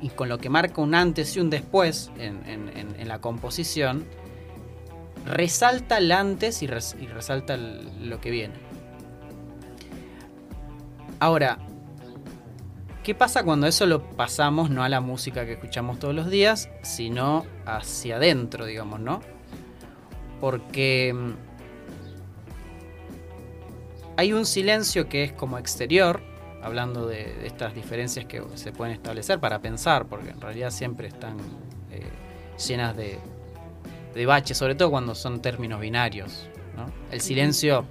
y, con lo que marca un antes y un después en, la composición, resalta el antes y, res- y resalta lo que viene. Ahora, ¿qué pasa cuando eso lo pasamos no a la música que escuchamos todos los días, sino hacia adentro, digamos, ¿no? Porque mm, hay un silencio que es como exterior, hablando de, de estas diferencias que se pueden establecer para pensar, porque en realidad siempre están eh, llenas de, de baches, sobre todo cuando son términos binarios. ¿no? El silencio,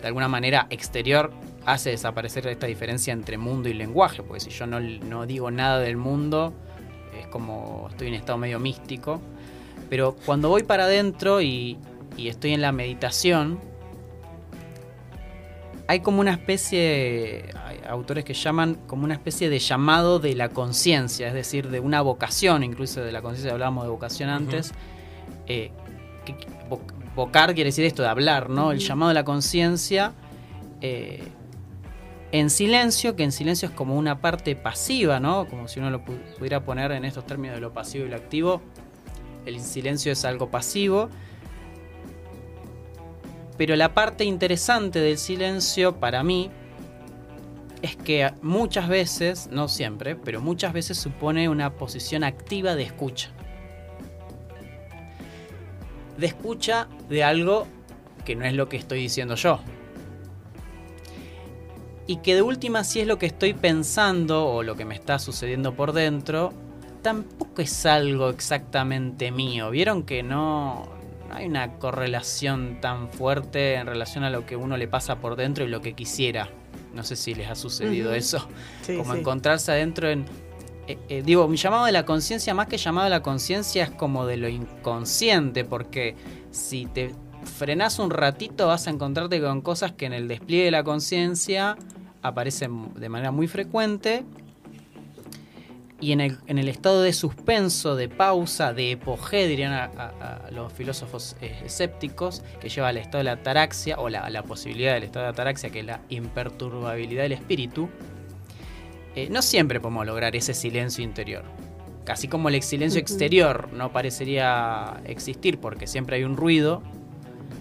de alguna manera, exterior hace desaparecer esta diferencia entre mundo y lenguaje, porque si yo no, no digo nada del mundo, es como estoy en estado medio místico. Pero cuando voy para adentro y, y estoy en la meditación, hay como una especie, autores que llaman como una especie de llamado de la conciencia, es decir, de una vocación, incluso de la conciencia, hablábamos de vocación antes. eh, que- que- vo- vocar quiere decir esto de hablar, ¿no? El llamado de la conciencia eh, en silencio, que en silencio es como una parte pasiva, ¿no? Como si uno lo pu- pudiera poner en estos términos de lo pasivo y lo activo. El silencio es algo pasivo. Pero la parte interesante del silencio para mí es que muchas veces, no siempre, pero muchas veces supone una posición activa de escucha. De escucha de algo que no es lo que estoy diciendo yo. Y que de última si es lo que estoy pensando o lo que me está sucediendo por dentro, tampoco es algo exactamente mío. Vieron que no, hay una correlación tan fuerte en relación a lo que uno le pasa por dentro y lo que quisiera. No sé si les ha sucedido eso. Sí, como sí. encontrarse adentro en... eh, eh, digo, mi llamado de la conciencia, más que llamado de la conciencia, es como de lo inconsciente, porque si te frenás un ratito vas a encontrarte con cosas que en el despliegue de la conciencia aparecen de manera muy frecuente y en el, en el estado de suspenso, de pausa, de epogé, dirían a, a- a los filósofos eh, escépticos, que lleva al estado de la ataraxia, o la, la posibilidad del estado de ataraxia, que es la imperturbabilidad del espíritu, eh, no siempre podemos lograr ese silencio interior. Casi como el silencio exterior no parecería existir porque siempre hay un ruido,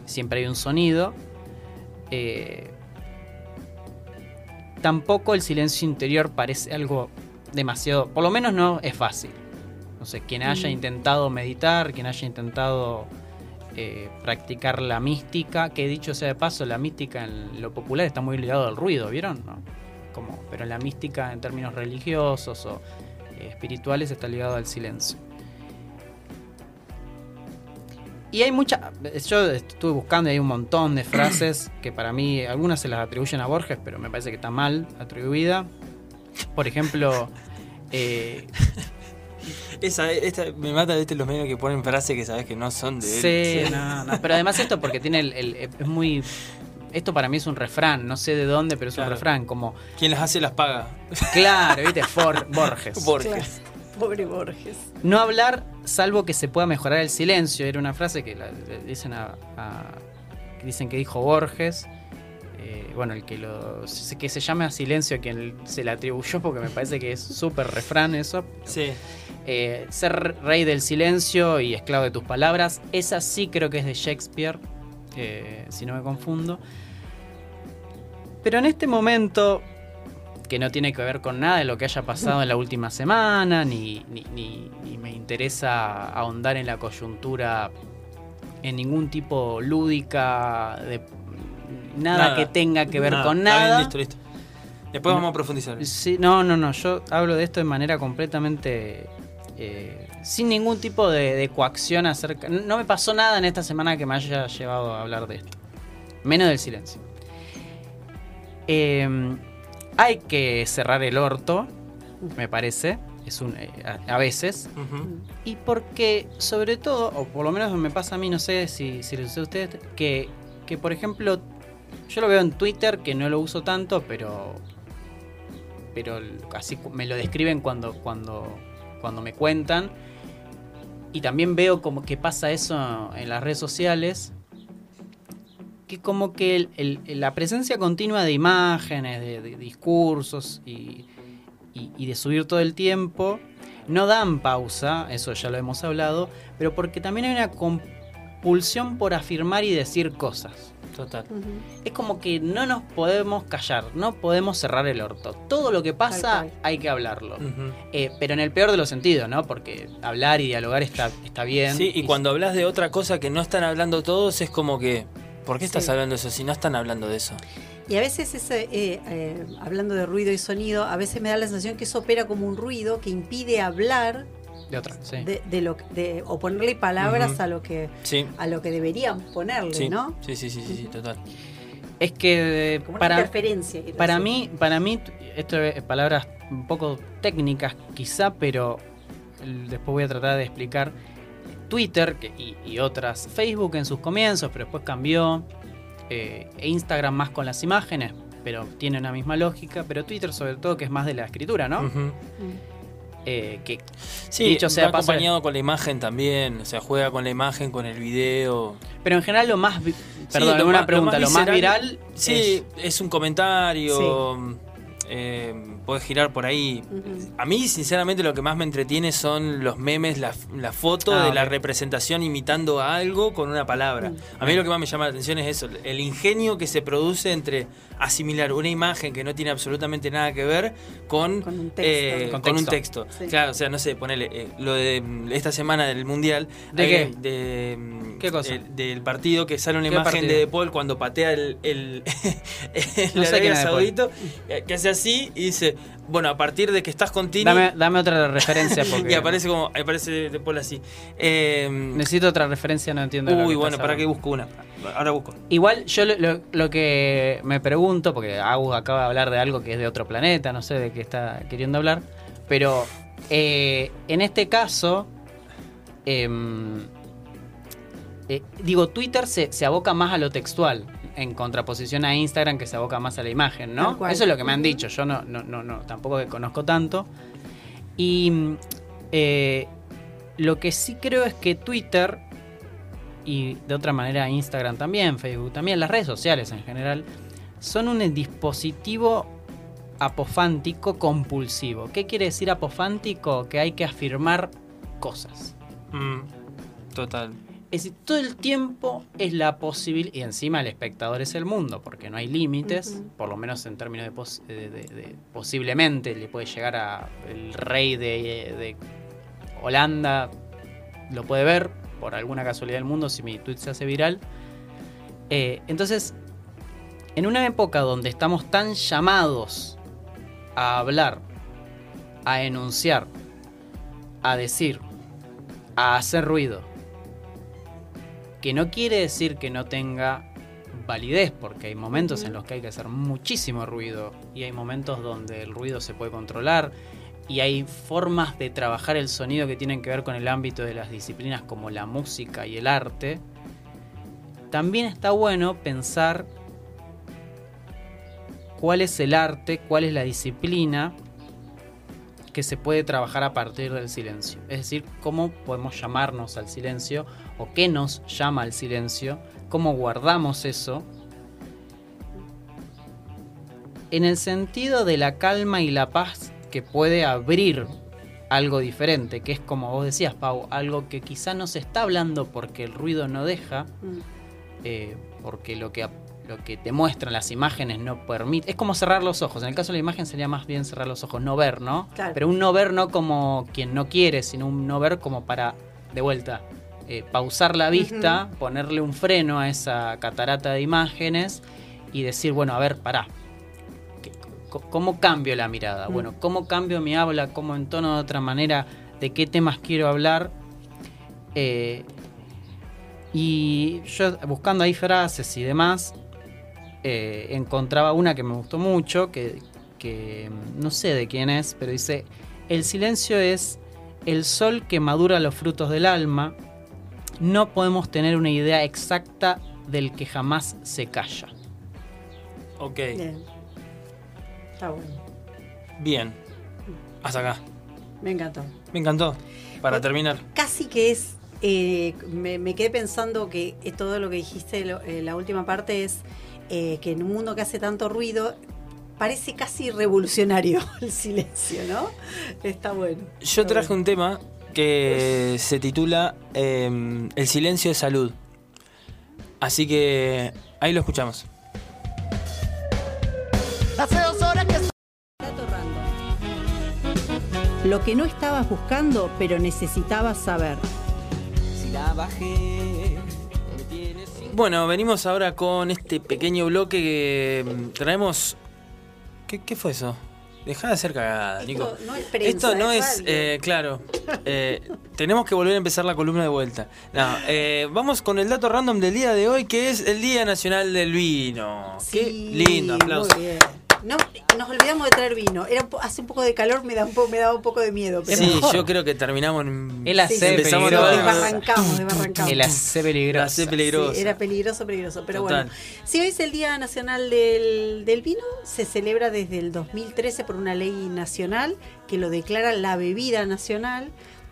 siempre hay un sonido. eh, tampoco el silencio interior parece algo demasiado, por lo menos no es fácil. No sé, quien haya Mm. intentado meditar, quien haya intentado eh, practicar la mística, que dicho sea de paso, la mística en lo popular está muy ligado al ruido, ¿vieron? ¿No? Como, pero la mística en términos religiosos o eh, espirituales está ligado al silencio. Y hay muchas. Yo estuve buscando y hay un montón de frases *coughs* que para mí, algunas se las atribuyen a Borges, pero me parece que está mal atribuida. Por ejemplo, eh, *laughs* Esa, esta, me mata ¿viste, los medios que ponen frases que sabes que no son de él. sí, no, no, pero además esto porque tiene el, el- es muy. Esto para mí es un refrán, no sé de dónde, pero es Claro. un refrán, como, Quien las hace las paga. claro, ¿viste? *laughs* For- Borges. Borges. Pobre Borges. No hablar salvo que se pueda mejorar el silencio. Era una frase que la- dicen a, dicen que dijo Borges. Eh, bueno, el que lo que se llame a silencio a quien se le atribuyó porque me parece que es súper refrán eso. Sí. Eh, ser rey del silencio y esclavo de tus palabras. Esa sí creo que es de Shakespeare, eh, si no me confundo. Pero en este momento, que no tiene que ver con nada de lo que haya pasado en la última semana, ni, ni- ni- ni me interesa ahondar en la coyuntura en ningún tipo lúdica, de nada, Nada. que tenga que ver Nada, con está bien, nada. listo, listo. Después vamos a profundizar. Sí, no, no, no. Yo hablo de esto de manera completamente. eh, sin ningún tipo de, de coacción acerca. No me pasó nada en esta semana que me haya llevado a hablar de esto. Menos del silencio. Eh, hay que cerrar el orto, me parece. Es un, eh, a, a veces. Y porque, sobre todo, o por lo menos me pasa a mí, no sé si, si les sucede a ustedes, que, que por ejemplo, yo lo veo en Twitter, que no lo uso tanto, pero. Pero así me lo describen cuando, cuando, cuando me cuentan. Y también veo como que pasa eso en las redes sociales. Que como que la presencia continua de imágenes, de, discursos y- y de subir todo el tiempo no dan pausa, eso ya lo hemos hablado, pero porque también hay una compulsión por afirmar y decir cosas. Total. Es como que no nos podemos callar, no podemos cerrar el orto. Todo lo que pasa Tal hay que hablarlo. Eh, pero en el peor de los sentidos, ¿no? Porque hablar y dialogar está, está bien. Sí, y cuando hablas de otra cosa que no están hablando todos, es como que. ¿Por qué estás Sí. hablando de eso si no están hablando de eso? Y a veces, ese, eh, eh, hablando de ruido y sonido, a veces me da la sensación que eso opera como un ruido que impide hablar De otra, sí. de, de lo de, o ponerle palabras a lo que Sí. a lo que deberían ponerle, Sí. ¿no? sí, sí, sí, sí, sí, total. Es que Como para, interferencia. Para decir. mí, para mí, esto es palabras un poco técnicas quizá, pero después voy a tratar de explicar. Twitter y, y otras, Facebook en sus comienzos, pero después cambió, eh, e Instagram más con las imágenes, pero tiene una misma lógica, pero Twitter sobre todo que es más de la escritura, ¿no? Mm. Eh, que Sí, Dicho sea va acompañado con la imagen también. O sea, juega con la imagen, con el video. pero en general lo más, vi- perdón, lo una más- pregunta, lo más, viral, Sí, es, un comentario. Sí. eh, puedes girar por ahí. A mí, sinceramente, lo que más me entretiene son los memes, la, la foto Ah, de la representación imitando a algo con una palabra. Mm. A mí lo que más me llama la atención es eso, el ingenio que se produce entre asimilar una imagen que no tiene absolutamente nada que ver con, Con un texto. eh, Con con un texto. texto. Sí. Claro, o sea, no sé, ponele eh, lo de mm, esta semana del Mundial. ¿De hay- qué? De, ¿Qué cosa? eh, del partido que sale una ¿Qué imagen partido? de De Paul cuando patea el, el, *laughs* el No sé Arabia. Saudita, eh, que hace así y dice, bueno, a partir de que estás con Tini... dame, dame otra referencia *laughs* porque y aparece como, aparece De Paul así. Eh, necesito otra referencia, no entiendo. lo uy, que bueno, para que busco una. Ahora busco. Igual yo lo, lo- lo que me pregunto, porque Agus acaba de hablar de algo que es de otro planeta, no sé de qué está queriendo hablar, pero eh, en este caso, em, eh, digo, Twitter se, se aboca más a lo textual, en contraposición a Instagram que se aboca más a la imagen, ¿no? Eso es lo que me han dicho, yo no, no, no, no tampoco que conozco tanto. Y eh, lo que sí creo es que Twitter y de otra manera Instagram también, Facebook también, las redes sociales en general, son un dispositivo apofántico compulsivo. ¿Qué quiere decir apofántico? Que hay que afirmar cosas. Mm, total. Es decir, todo el tiempo es la posibilidad, y encima el espectador es el mundo, porque no hay límites, por lo menos en términos de, pos- de- de- de- posiblemente le puede llegar a el rey de, de Holanda, lo puede ver por alguna casualidad del mundo si mi tweet se hace viral. Eh, entonces, en una época donde estamos tan llamados a hablar, a enunciar, a decir, a hacer ruido, Que no quiere decir que no tenga validez, porque hay momentos en los que hay que hacer muchísimo ruido y hay momentos donde el ruido se puede controlar y hay formas de trabajar el sonido que tienen que ver con el ámbito de las disciplinas como la música y el arte. También está bueno pensar cuál es el arte, cuál es la disciplina que se puede trabajar a partir del silencio. Es decir, cómo podemos llamarnos al silencio o qué nos llama al silencio, cómo guardamos eso. En el sentido de la calma y la paz que puede abrir algo diferente, que es como vos decías, Pau, algo que quizá no se está hablando porque el ruido no deja, Mm. eh, porque lo que, lo que te muestran las imágenes no permite. Es como cerrar los ojos. En el caso de la imagen sería más bien cerrar los ojos, no ver, ¿no? Claro. Pero un no ver no como quien no quiere, sino un no ver como para, de vuelta, eh, pausar la vista, ponerle un freno a esa catarata de imágenes y decir, bueno, a ver, pará. ¿Qué- co- ¿Cómo cambio la mirada? Bueno, ¿cómo cambio mi habla? ¿Cómo entono de otra manera? ¿De qué temas quiero hablar? Eh, y yo buscando ahí frases y demás, eh, encontraba una que me gustó mucho, que, que mm, no sé de quién es, pero dice, el silencio es el sol que madura los frutos del alma, no podemos tener una idea exacta del que jamás se calla. Ok, Bien. Está bueno. bien. Hasta acá. Me encantó. Me encantó. Para Pues- terminar. Casi que es. eh, me, me quedé pensando que todo lo que dijiste, lo- eh, la última parte es eh, que en un mundo que hace tanto ruido, parece casi revolucionario *laughs* el silencio, ¿no? Está bueno. Yo Está traje bueno. un tema que se titula eh, El silencio de salud. Así que ahí lo escuchamos. Dato random. Lo que no estabas buscando, pero necesitabas saber. Bueno, venimos ahora con este pequeño bloque que mm, traemos. ¿Qué, qué fue eso? Dejá de hacer cagada, Esto Nico. no es prensa, Esto no es eh, claro. eh, tenemos que volver a empezar la columna de vuelta. No, eh, vamos con el dato random del día de hoy, que es el Día Nacional del Vino. Qué lindo, aplauso. muy bien. No, nos olvidamos de traer vino. Era un po- hace un poco de calor, me, da un po- me daba un poco de miedo. Pero Sí, mejor. yo creo que terminamos en. El AC Sí, empezamos desbarrancamos, desbarrancamos. El AC peligroso. Sí, era peligroso, peligroso. Pero Total. bueno, si hoy es el Día Nacional del, del Vino, se celebra desde el 2013 por una ley nacional que lo declara la bebida nacional.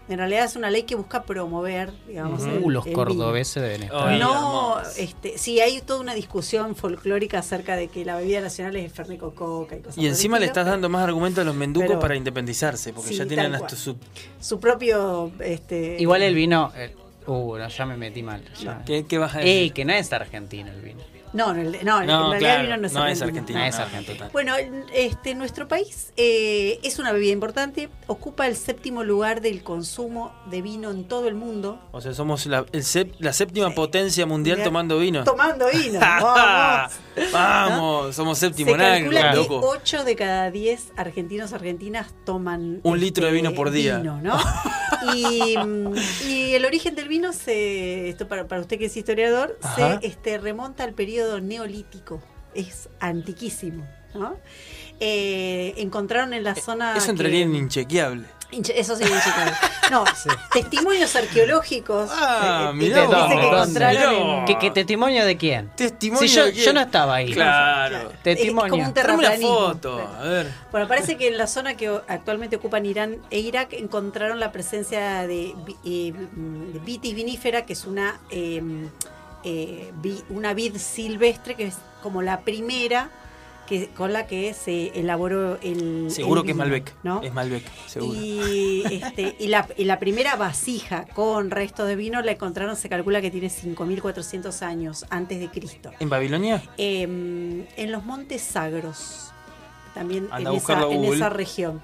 En realidad es una ley que busca promover, digamos, el- Uh, los el vino. cordobeses deben estar. No, este, sí, hay toda una discusión folclórica acerca de que la bebida nacional es Fernet con coca y cosas Y el encima le estás dando más argumentos a los menducos Pero- para independizarse, porque Sí, ya tienen hasta su. su propio este Igual el vino. eh, uh, no, ya me metí mal. ya. ¿Qué, qué vas a decir? Ey, que no es argentino el vino. No, no, no, en no, realidad claro, el vino no es argentino. argentino. No es no, argentino. total. Bueno, este, nuestro país eh, es una bebida importante, ocupa el séptimo lugar del consumo de vino en todo el mundo. O sea, somos la, el sep- la séptima potencia mundial tomando vino. Tomando vino. *laughs* Vamos. Vamos, somos séptimo Se en algo, calcula que loco. 8 de cada 10 argentinos argentinas toman este, Un litro de vino por día. vino, ¿no? *laughs* y, mm, y el origen del vino se esto para, para usted que es historiador Ajá. se este, remonta al periodo neolítico. Es antiquísimo, ¿no? Eh, encontraron en la zona Eso que- entraría en inchequeable. Eso sí. No, *laughs* testimonios arqueológicos. Ah, eh, mirá eh, vos. que Mirá. en- ¿Qué, qué testimonio de quién? Testimonio Si yo, de yo no estaba ahí. Claro. Testimonio. Es como un terraplanismo. foto, a ver. Bueno, parece que en la zona que actualmente ocupan Irán e Irak encontraron la presencia de, eh, de vitis vinífera, que es una, eh, eh, vi- una vid silvestre, que es como la primera que, con la que se elaboró el. Seguro el que es Malbec. ¿no? Es Malbec, seguro. Y, este, y, la, y la primera vasija con restos de vino la encontraron, se calcula que tiene 5.400 años antes de Cristo. ¿En Babilonia? Em, en los Montes Sagros, también en esa, en esa región.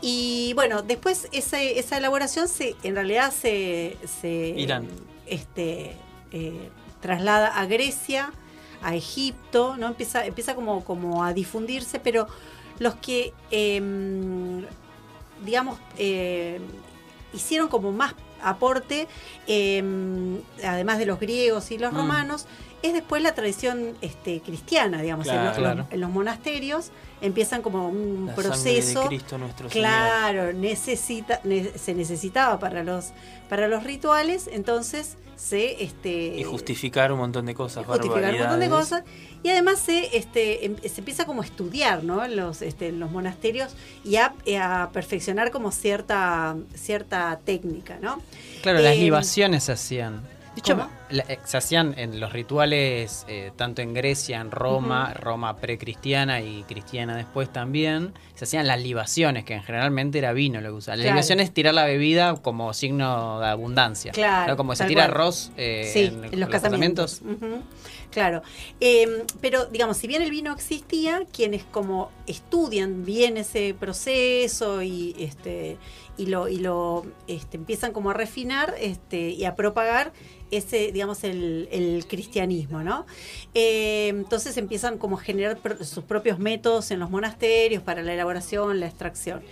Y bueno, después esa, esa elaboración se, en realidad se, se Irán. este, eh, traslada a Grecia, a Egipto, ¿no? Empieza, empieza como, como a difundirse, pero los que, em, digamos, em, hicieron como más aporte, eh, además de los griegos y los Mm. romanos, es después la tradición este, cristiana, digamos, en, los- Claro. en los monasterios empiezan como un La proceso. de Cristo nuestro Señor. Claro, necesita, ne- se necesitaba para los, para los rituales, entonces se este Y justificar un montón de cosas, justificar un montón de cosas y además se este em- se empieza como a estudiar ¿no? en los este, en los monasterios y a, a perfeccionar como cierta cierta técnica no Claro, las Eh, libaciones se hacían. De hecho, ¿cómo? la- eh, se hacían en los rituales, eh, tanto en Grecia, en Roma, Roma precristiana y cristiana después también, se hacían las libaciones, que generalmente era vino lo que usaban. La Claro. libación es tirar la bebida como signo de abundancia. Claro, Como se tira cual. arroz eh, sí en, en los casamientos claro Eh, pero digamos si bien el vino existía quienes como estudian bien ese proceso y este y lo y lo este, empiezan como a refinar este y a propagar ese digamos el, el cristianismo no Eh, entonces empiezan como a generar pr- sus propios métodos en los monasterios para la elaboración la extracción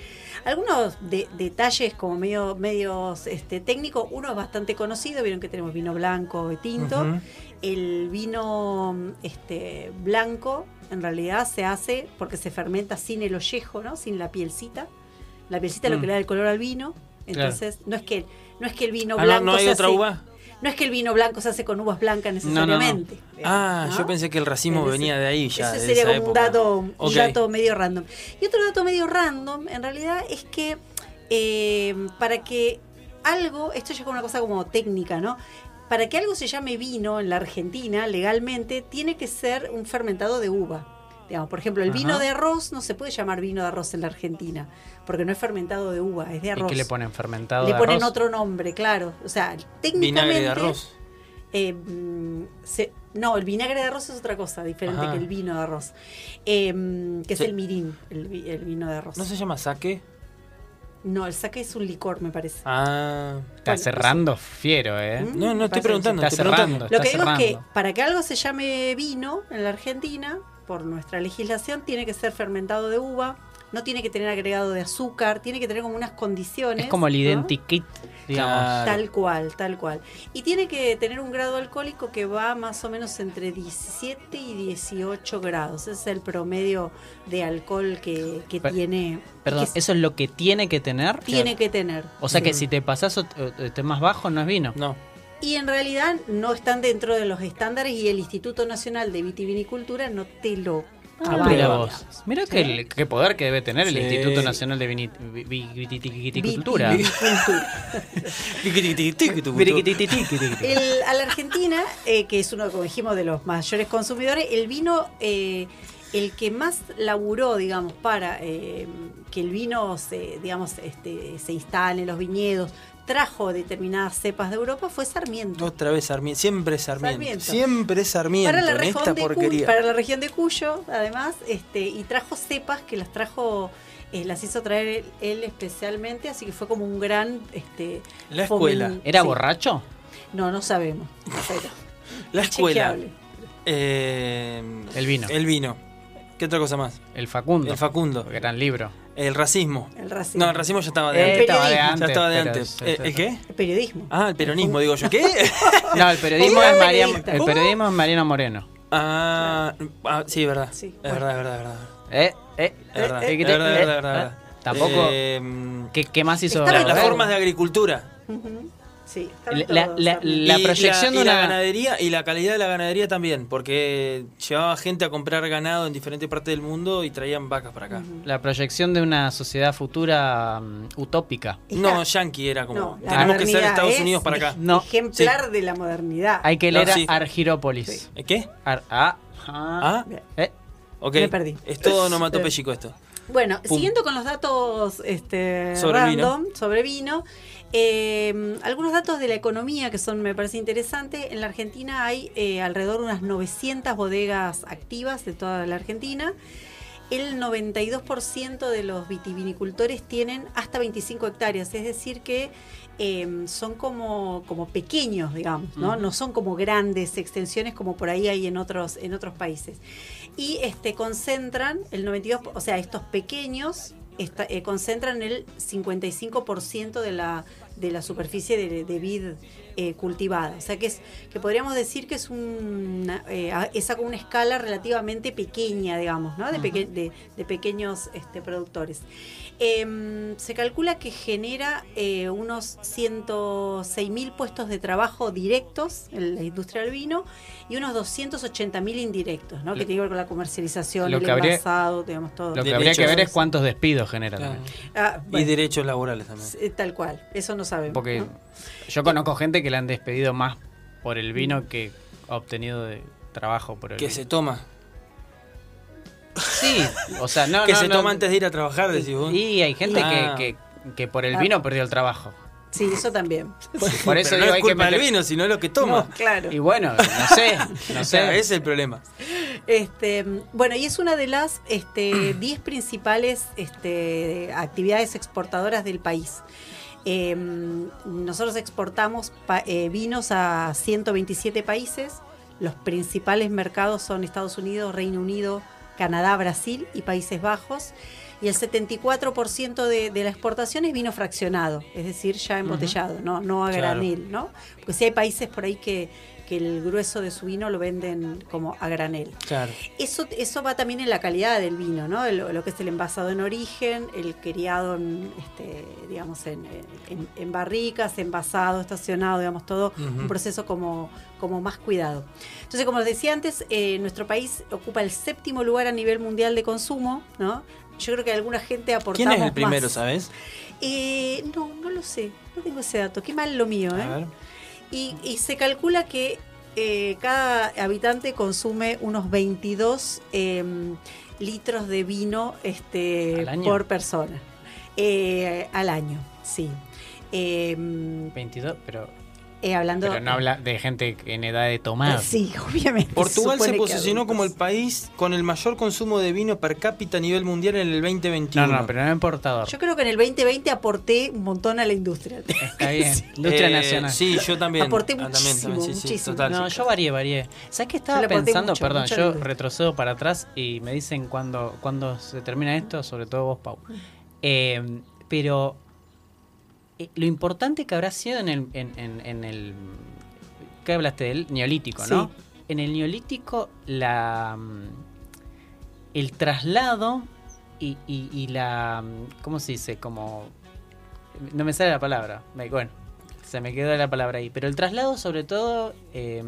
algunos de- detalles como medio medios este, técnicos uno es bastante conocido vieron que tenemos vino blanco y tinto Ujú. el vino este, blanco en realidad se hace porque se fermenta sin el ollejo, ¿no? Sin la pielcita. La pielcita es lo Mm. que le da el color al vino. Entonces, no es que no es que el vino Ah, blanco ¿no, no hay se otra hace- uva? No es que el vino blanco se hace con uvas blancas no, necesariamente. Ah, yo pensé que el racismo Ese- venía de ahí ya. Ese sería esa como un dato, un dato medio random. Y otro dato medio random, en realidad, es que eh, para que algo, esto ya es una cosa como técnica, ¿no? Para que algo se llame vino en la Argentina legalmente, tiene que ser un fermentado de uva. Digamos, por ejemplo, el vino de arroz no se puede llamar vino de arroz en la Argentina, porque no es fermentado de uva, es de ¿Y arroz. qué le ponen? ¿Fermentado Le de ponen arroz? otro nombre, claro. O sea, técnicamente. Vinagre de arroz. Eh, se- no, el vinagre de arroz es otra cosa, diferente Ajá. que el vino de arroz. Eh, que es el mirín, el, vi- el vino de arroz. ¿No se llama saque? No, el saque es un licor, me parece. Ah. Está Bueno, cerrando fiero, ¿eh? ¿Mm? No, no estoy preguntando, Está estoy preguntando. cerrando. Lo está que digo es que para que algo se llame vino en la Argentina, por nuestra legislación, tiene que ser fermentado de uva, no tiene que tener agregado de azúcar, tiene que tener como unas condiciones. Es como el ¿no? identikit, digamos. Tal cual, tal cual. Y tiene que tener un grado alcohólico que va más o menos entre 17 y 18 grados. Ese es el promedio de alcohol que, que Per- tiene. Perdón, que ¿eso es lo que tiene que tener? tiene que tener. O sea que si te pasas o- más bajo, no es vino. No. Y en realidad no están dentro de los estándares y el Instituto Nacional de Vitivinicultura no te lo Ah, avala, mira vos. Mira qué poder que debe tener el. Instituto Nacional de Vini- vi- vi- Vitivinicultura. Vitivinicultura. El- a la Argentina, eh, que es uno, como dijimos, de los mayores consumidores, el vino, eh, el que más laburó, digamos, para eh, que el vino se, digamos, este, se instale en los viñedos, trajo determinadas cepas de Europa, fue Sarmiento. Otra vez Sarmiento. Siempre Sarmiento. Sarmiento. Siempre Sarmiento Para la, en región esta de Cu- porquería. para la región de Cuyo, además, este, y trajo cepas que las trajo, eh, las hizo traer él, él especialmente, así que fue como un gran este, La escuela. fomen- ¿Era sí. borracho? No, no sabemos. pero La escuela. Eh, El vino. El vino. ¿Qué otra cosa más? El Facundo. El Facundo. Gran libro. El racismo. El racismo. No, el racismo ya estaba de Eh, antes. estaba de antes. ya estaba de antes. pero- Eh, ¿El qué? El periodismo. Ah, el peronismo, digo yo. ¿Qué? *laughs* *laughs* No, el periodismo es María, el periodismo es Mariano Moreno. Ah, ah, sí, verdad. Sí, es bueno. verdad, es verdad, es verdad. Eh, eh, Es verdad, eh, es ¿qué te- verdad, es eh, verdad, Tampoco. Eh, ¿Qué, qué más hizo? Las formas de agricultura. Ujú. Sí, está La- la- la- Y proyección y de la una- ganadería y la calidad de la ganadería también, porque llevaba gente a comprar ganado en diferentes partes del mundo y traían vacas para acá. La proyección de una sociedad futura mm, utópica. No, yankee era como, No, tenemos que ser Estados es Unidos para acá. No, Ejemplar de la modernidad. Hay que No, leer a sí. Argirópolis. ¿Eh, ¿Qué? Ar- ah, ah, Ah, eh, ok. Me perdí. Es todo onomatopéyico esto. Bueno, Pum. siguiendo con los datos este, Sobre random sobre vino, eh, algunos datos de la economía que son me parece interesantes. En la Argentina hay eh, alrededor de unas 900 bodegas activas de toda la Argentina. El 92% de los vitivinicultores tienen hasta 25 hectáreas, es decir que eh, son como, como pequeños, digamos, ¿no? No son como grandes extensiones como por ahí hay en otros, en otros países. Y este, concentran el 92%, o sea, estos pequeños esta- eh, concentran el 55% de la, de la superficie de, de vid eh, cultivada. O sea que es que podríamos decir que es una, eh, es una escala relativamente pequeña, digamos, ¿no? de, peque- de, de pequeños este, productores. Em, se calcula que genera eh, unos 106 mil puestos de trabajo directos en la industria del vino y unos 280 mil indirectos, ¿no? que tiene que ver con la comercialización, lo el que habría- envasado, digamos, todo. Lo que habría que ver es cuántos despidos genera Claro. también. Ah, Y derechos laborales también. eh, tal cual, eso no sabemos. Porque ¿no? yo conozco gente que le han despedido más por el vino que ha obtenido de trabajo por el Que vino. se toma. Sí, o sea, no, que no, se no. toma antes de ir a trabajar, decís vos. Y hay gente Ah. que, que, que por el Ah. vino perdió el trabajo. Sí, eso también. Por eso Pero no es hay que culpa del meter- vino, sino lo que toma. No, claro. Y bueno, no sé, no sé. ese es el problema. Este, bueno, y es una de las este, *clears throat* 10 principales este, actividades exportadoras del país. Eh, nosotros exportamos pa- eh, vinos a 127 países. Los principales mercados son Estados Unidos, Reino Unido, Canadá, Brasil y Países Bajos. Y el 74% de, de la exportación es vino fraccionado, es decir, ya embotellado, no, no a Claro. granel, ¿no? Porque sí hay países por ahí que, que el grueso de su vino lo venden como a granel. Claro. Eso, eso va también en la calidad del vino, ¿no? Lo, lo que es el envasado en origen, el criado en, este, digamos, en, en- en barricas, envasado, estacionado, digamos, todo un proceso como, como más cuidado. Entonces, como les decía antes, eh, nuestro país ocupa el séptimo lugar a nivel mundial de consumo, ¿no? Yo creo que alguna gente aportamos ¿Quién es el primero, más. sabes? Eh, no, no lo sé, no tengo ese dato. Qué mal lo mío, ¿eh? A ver. Y, y se calcula que eh, cada habitante consume unos 22 em, litros de vino este, por persona. Eh, al año, sí. Em, 22, pero, eh, hablando. pero no habla de gente en edad de tomar. Sí, *laughs* obviamente. Portugal se posicionó como el país con el mayor consumo de vino per cápita a nivel mundial en el 2021. No, no, pero no importador. Yo creo que en el 2020 aporté un montón a la industria. Está bien. *laughs* Industria Eh, nacional. Sí, yo también. Aporté Ah, también, también, sí, sí, muchísimo, total. No, yo varié, varié. ¿Sabes qué estaba pensando? mucho, Perdón, mucho yo retrocedo para atrás y me dicen cuando, cuando se termina esto, sobre todo vos, Pau. Eh, pero eh, lo importante que habrá sido en el, en, en- en el... ¿Qué hablaste del neolítico, no? Sí. En el neolítico, la el traslado y, y- y la... ¿Cómo se dice? Como... No me sale la palabra. Bueno, se me quedó la palabra ahí. Pero el traslado, sobre todo, eh,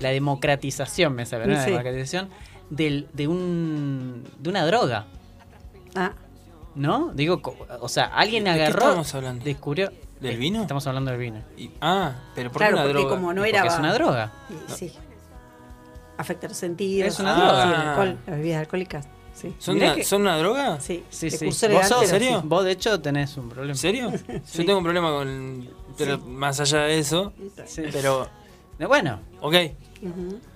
la democratización, me sale, ¿no? La Sí. democratización del, de, un, de una droga, Ah, ¿no? Digo, co- o sea, alguien ¿De qué agarró, estamos hablando? descubrió... ¿Del Eh, vino? Estamos hablando del vino. Y- ah, pero ¿por qué claro, una porque droga? como no era. porque es una droga. y- Sí. Afecta los sentidos. Es una sí, droga. el alcohol, las bebidas alcohólicas. Sí. ¿Son, una, que- ¿Son una droga? Sí, Sí, sí. ¿Vos, elegante, sos- ¿En serio? vos, de hecho, tenés un problema. ¿En serio? *laughs* Sí. Yo tengo un problema con... Pero Sí. más allá de eso, Sí. pero... Bueno, Ok,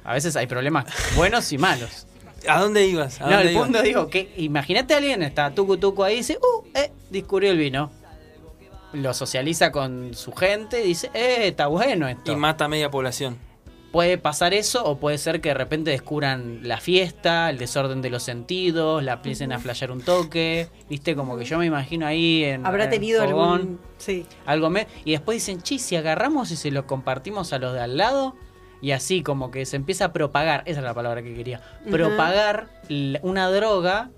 a veces hay problemas buenos y malos. ¿A dónde ibas? ¿A No, dónde el ibas? punto digo que imagínate a alguien, está tucu tucu ahí y dice, uh, eh, descubrió el vino. Lo socializa con su gente y dice, eh, está bueno esto. Y mata a media población. Puede pasar eso o puede ser que de repente descubran la fiesta, el desorden de los sentidos, la empiecen a flashear un toque, viste, como que yo me imagino ahí en Habrá en tenido fogón, algún. Sí. algo me y después dicen, "Chi, si agarramos y se lo compartimos a los de al lado" y así como que se empieza a propagar, esa es la palabra que quería, propagar una droga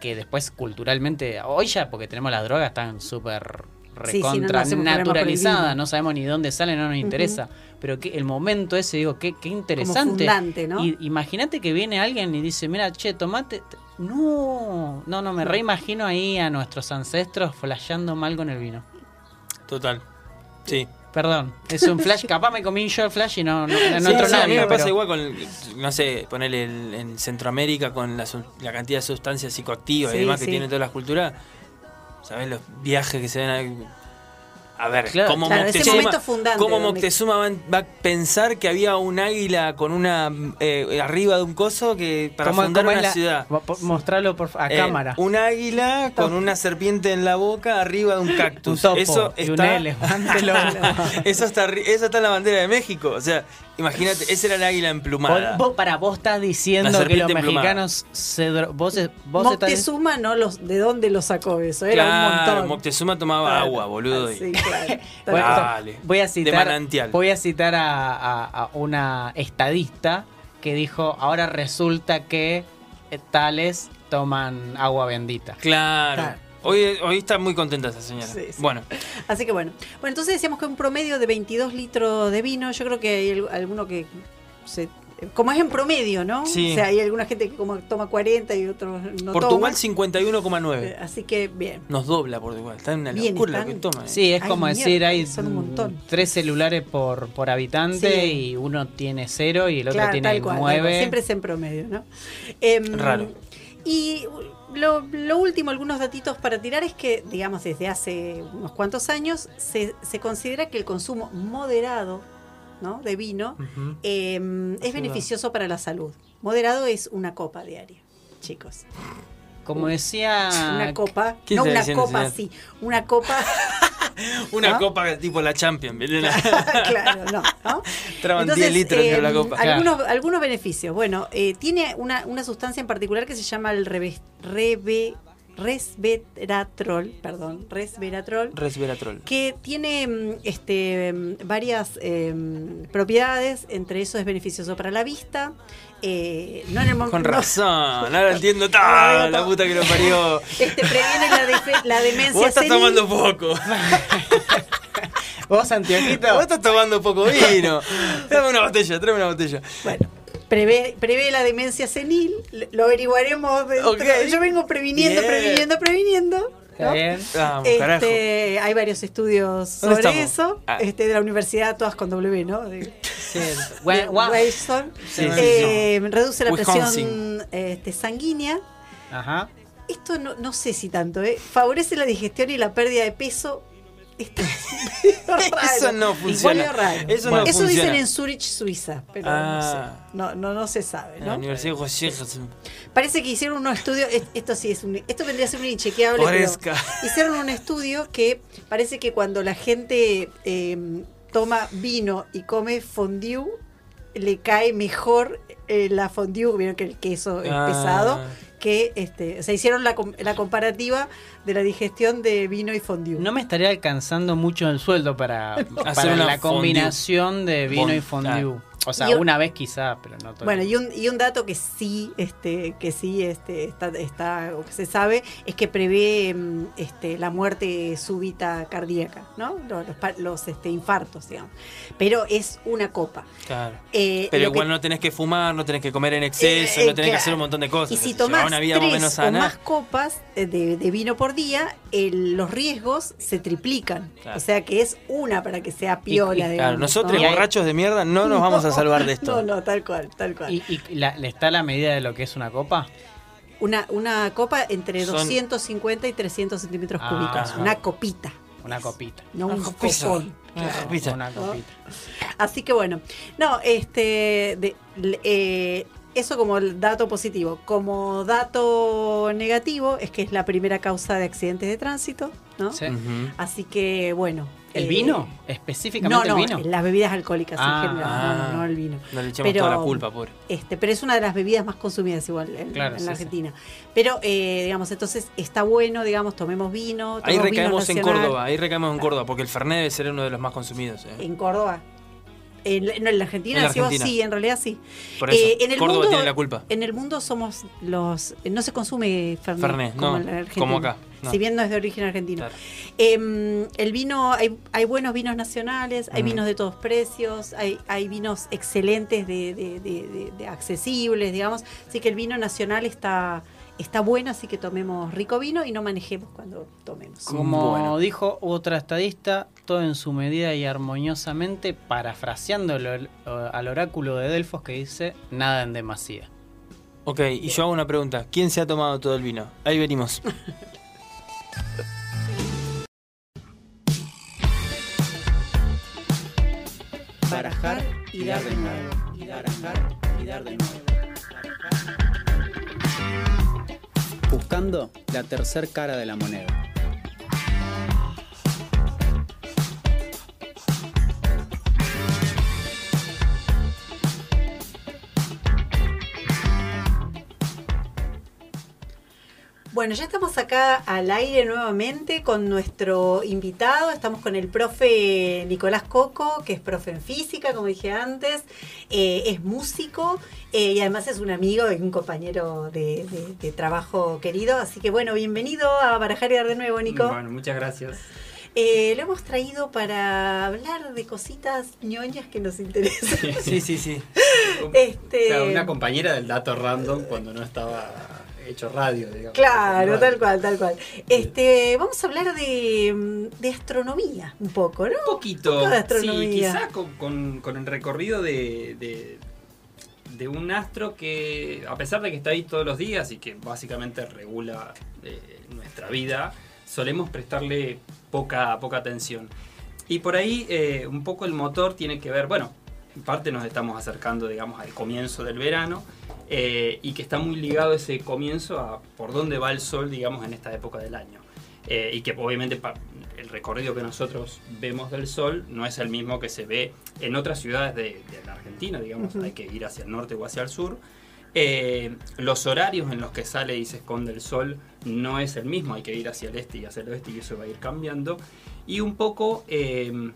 que después culturalmente, hoy ya porque tenemos las drogas están súper Sí, sí, no, recontra vino. no sabemos ni dónde salen, no nos interesa, pero que el momento ese, digo, qué, qué interesante. ¿no? Y imagínate que viene alguien y dice, mira, che, tomate. No, no, no, me reimagino ahí a nuestros ancestros flasheando mal con el vino. Total. Sí. Perdón, es un flash, *laughs* capaz me comí yo el flash y no, no, no Sí, entró sí, a mí nadie, me pasa igual con, no sé, ponerle el- en Centroamérica con la, cantidad de sustancias psicoactivas Sí, y demás que tienen todas las culturas. ¿Sabes los viajes que se ven ahí? A ver, Claro, ¿cómo, claro, ese Moctezuma, fundante cómo Moctezuma va, va a pensar que había un águila con una eh, arriba de un coso que para ¿Cómo- fundar cómo una la- ciudad? Mo- po- Mostralo por, a Eh, cámara. Un águila con una serpiente en la boca arriba de un Un cactus. topo eso y un está, elefante *laughs* lobo. *laughs* eso está eso está en la bandera de México. O sea, Imagínate, ese era el águila emplumada. Vos, vos- para vos estás diciendo que los emplumada. mexicanos se vos, vos estás Moctezuma, ¿no? Los, ¿De dónde lo sacó eso? Era un montón. Moctezuma tomaba Claro. agua, boludo. y- Sí, claro. *laughs* Voy, Dale. voy a De citar, manantial. voy a, citar a, a- a una estadista que dijo, ahora resulta que eh, tales toman agua bendita. Claro. Hoy, hoy está muy contenta esa señora. Sí, sí. Bueno, Así que bueno. Bueno, entonces decíamos que un promedio de 22 litros de vino. Yo creo que hay al- alguno que se. Como es en promedio, ¿no? Sí. O sea, hay alguna gente que como toma 40 y otros no Portugal toman. 51,9. Eh, Así que bien. Nos dobla Portugal. Está en una Bien, locura lo que toma. eh. Sí, es Ay, como mierda, decir, hay son un montón. tres celulares por, por habitante Sí. y uno tiene cero y el otro tiene cual, nueve. Siempre es en promedio, ¿no? Em, Raro. Y lo, lo último, algunos datitos para tirar es que, digamos, desde hace unos cuantos años se, se considera que el consumo moderado ¿no? de vino em, es beneficioso para la salud. Moderado es una copa diaria, chicos. Como decía... Una copa, ¿Qué no una diciendo, copa señor? así, una copa, *laughs* Una ¿No? copa tipo la Champions. *laughs* *laughs* claro, no. ¿no? Traban 10 litros em, en la copa. Algunos, algunos beneficios. Bueno, eh, tiene una, una sustancia en particular que se llama el reve- reve- resveratrol, perdón, resveratrol, Resveratrol. que tiene mm, este, mm, varias em, propiedades, entre eso es beneficioso para la vista. eh, no en el mom- Con no- razón, ahora entiendo *laughs* Ahora todo. La puta que lo parió. Este previene la, demencia Vos estás senil. tomando poco. *laughs* ¿Vos, Antiojito? Vos estás tomando poco vino. *laughs* Tráeme una botella, tráeme una botella. Bueno, prevé, prevé la demencia senil, lo averiguaremos. Yo vengo previniendo, Bien. previniendo, previniendo. ¿Está ¿no? bien? Vamos. Este, hay varios estudios ¿Dónde sobre estamos? eso, Ah. este, de la universidad, todas con W, ¿no? De, Sí. de Gua- gua- Wilson. Sí, sí, Eh, Reduce la Wisconsin. presión este, sanguínea. Ajá. Esto no, no sé si tanto, ¿eh? Favorece la digestión y la pérdida de peso. *laughs* Eso no funciona. Igual es raro. Eso no Eso funciona. dicen en Zurich, Suiza, pero Ah. no sé. No, no, no se sabe, la. Universidad de José Parece que hicieron unos estudios, es- esto sí es un, esto vendría a ser un inchequeable, pero *laughs* hicieron un estudio que parece que cuando la gente eh, toma vino y come fondue, le cae mejor eh, la fondue, vieron que el queso es Ah. pesado, que este, o sea, hicieron la, com- la comparativa de la digestión de vino y fondue. No me estaría alcanzando mucho el sueldo para, *laughs* para Hacer una la combinación de vino y Fondue. fondue. O sea, Y- una vez quizá, pero no todo. Bueno, y un, y un dato que sí, este, que sí este, está, está, o que se sabe, es que prevé mm, este, la muerte súbita cardíaca, ¿no? Los, los pa- los, este, infartos, digamos. Pero es una copa. Claro. Eh, Pero que- igual no tenés que fumar, no tenés que comer en exceso, Eh, no tenés que hacer un montón de cosas. Y si tomás una vida más o tres o sana. más copas eh, de, de vino por día, el- los riesgos se triplican. Claro. O sea que es una para que sea piola, y- digamos. Claro, nosotros borrachos de mierda no nos *laughs* vamos a salvar de esto. *laughs* No, no, tal cual, tal cual. ¿Y, y la- le está la medida de lo que es una copa? Una, una copa entre Son- 250 y 300 centímetros Ah, cúbicos. ajá. Una copita, Una copita. no un copón. Una Claro. copita. Una copita. Así que bueno, no, este, de- eh, eso como el dato positivo. Como dato negativo es que es la primera causa de accidentes de tránsito, ¿no? Sí. Así que bueno. ¿El eh, vino? No, ¿Específicamente no, el vino? las bebidas alcohólicas Ah, en general, no, no, no el vino. No le echamos Pero- toda la culpa, pobre. Este, pero es una de las bebidas más consumidas igual en, Claro, en sí, la sí. Argentina. Pero, eh, digamos, entonces está bueno, digamos, tomemos vino. Ahí vino recaemos en. Córdoba, ahí recaemos en Córdoba, porque el Fernet debe ser uno de los más consumidos. eh. En Córdoba. En, la- no, en la Argentina, En la decimos, Argentina. sí, en realidad sí. Por eso, Eh, en el Córdoba mundo- tiene la culpa. En el mundo somos los. No se consume Fernet, Fernet, como no, en la Argentina, como acá, no. Si bien no es de origen argentino. Claro. Eh, el vino, hay, hay buenos vinos nacionales, hay Ujú. vinos de todos precios, hay, hay vinos excelentes, de, de- de- de- de accesibles, digamos. Así que el vino nacional está, está bueno, así que tomemos rico vino y no manejemos cuando tomemos. Como Bueno. dijo otra estadista, todo en su medida y armoniosamente, parafraseando al oráculo de Delfos que dice, nada en demasía. Ok, y yo hago una pregunta. ¿Quién se ha tomado todo el vino? Ahí venimos. Barajar y dar de nuevo. Barajar y dar de nuevo. La tercer cara de la moneda. Bueno, ya estamos acá al aire nuevamente con nuestro invitado. Estamos con el profe Nicolás Coco, que es profe en física, como dije antes. Eh, es músico eh, y además es un amigo y un compañero de, de- de trabajo querido. Así que bueno, bienvenido a Barajar y Dar de nuevo, Nico. Bueno, muchas gracias. Eh, lo hemos traído para hablar de cositas ñoñas que nos interesan. Sí, sí, sí. *laughs* Este- una compañera del dato random cuando no estaba hecho radio, digamos. Claro, Radio. tal cual, tal cual. Este, vamos a hablar de, de astronomía un poco, ¿no? Un poquito. Un poco de Sí, astronomía. quizás con, con- con el recorrido de, de, de un astro que, a pesar de que está ahí todos los días y que básicamente regula eh, nuestra vida, solemos prestarle poca, poca atención. Y por ahí eh, un poco el motor tiene que ver, bueno, en parte nos estamos acercando, digamos, al comienzo del verano eh, y que está muy ligado ese comienzo a por dónde va el sol, digamos, en esta época del año. Eh, y que obviamente el recorrido que nosotros vemos del sol no es el mismo que se ve en otras ciudades de, de la Argentina, digamos, hay que ir hacia el norte o hacia el sur. Eh, los horarios en los que sale y se esconde el sol no es el mismo, hay que ir hacia el este y hacia el oeste y eso va a ir cambiando. Y un poco eh,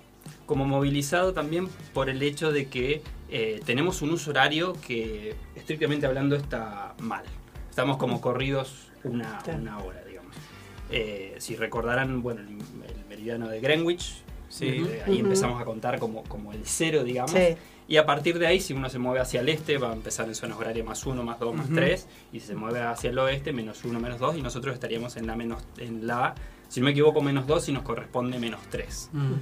como movilizado también por el hecho de que eh, tenemos un uso horario que estrictamente hablando está mal. Estamos como corridos una, hora, digamos. Eh, si recordarán, bueno, el, el meridiano de Greenwich, Sí. eh, ahí empezamos a contar como, como el cero, digamos. Sí. Y a partir de ahí, si uno se mueve hacia el este, va a empezar en zonas horarias más 1, más 2, más Ujú. 3. Y si se mueve hacia el oeste, menos 1, menos 2. Y nosotros estaríamos en la, menos, en la si no me equivoco, menos 2 y nos corresponde menos 3. Mm.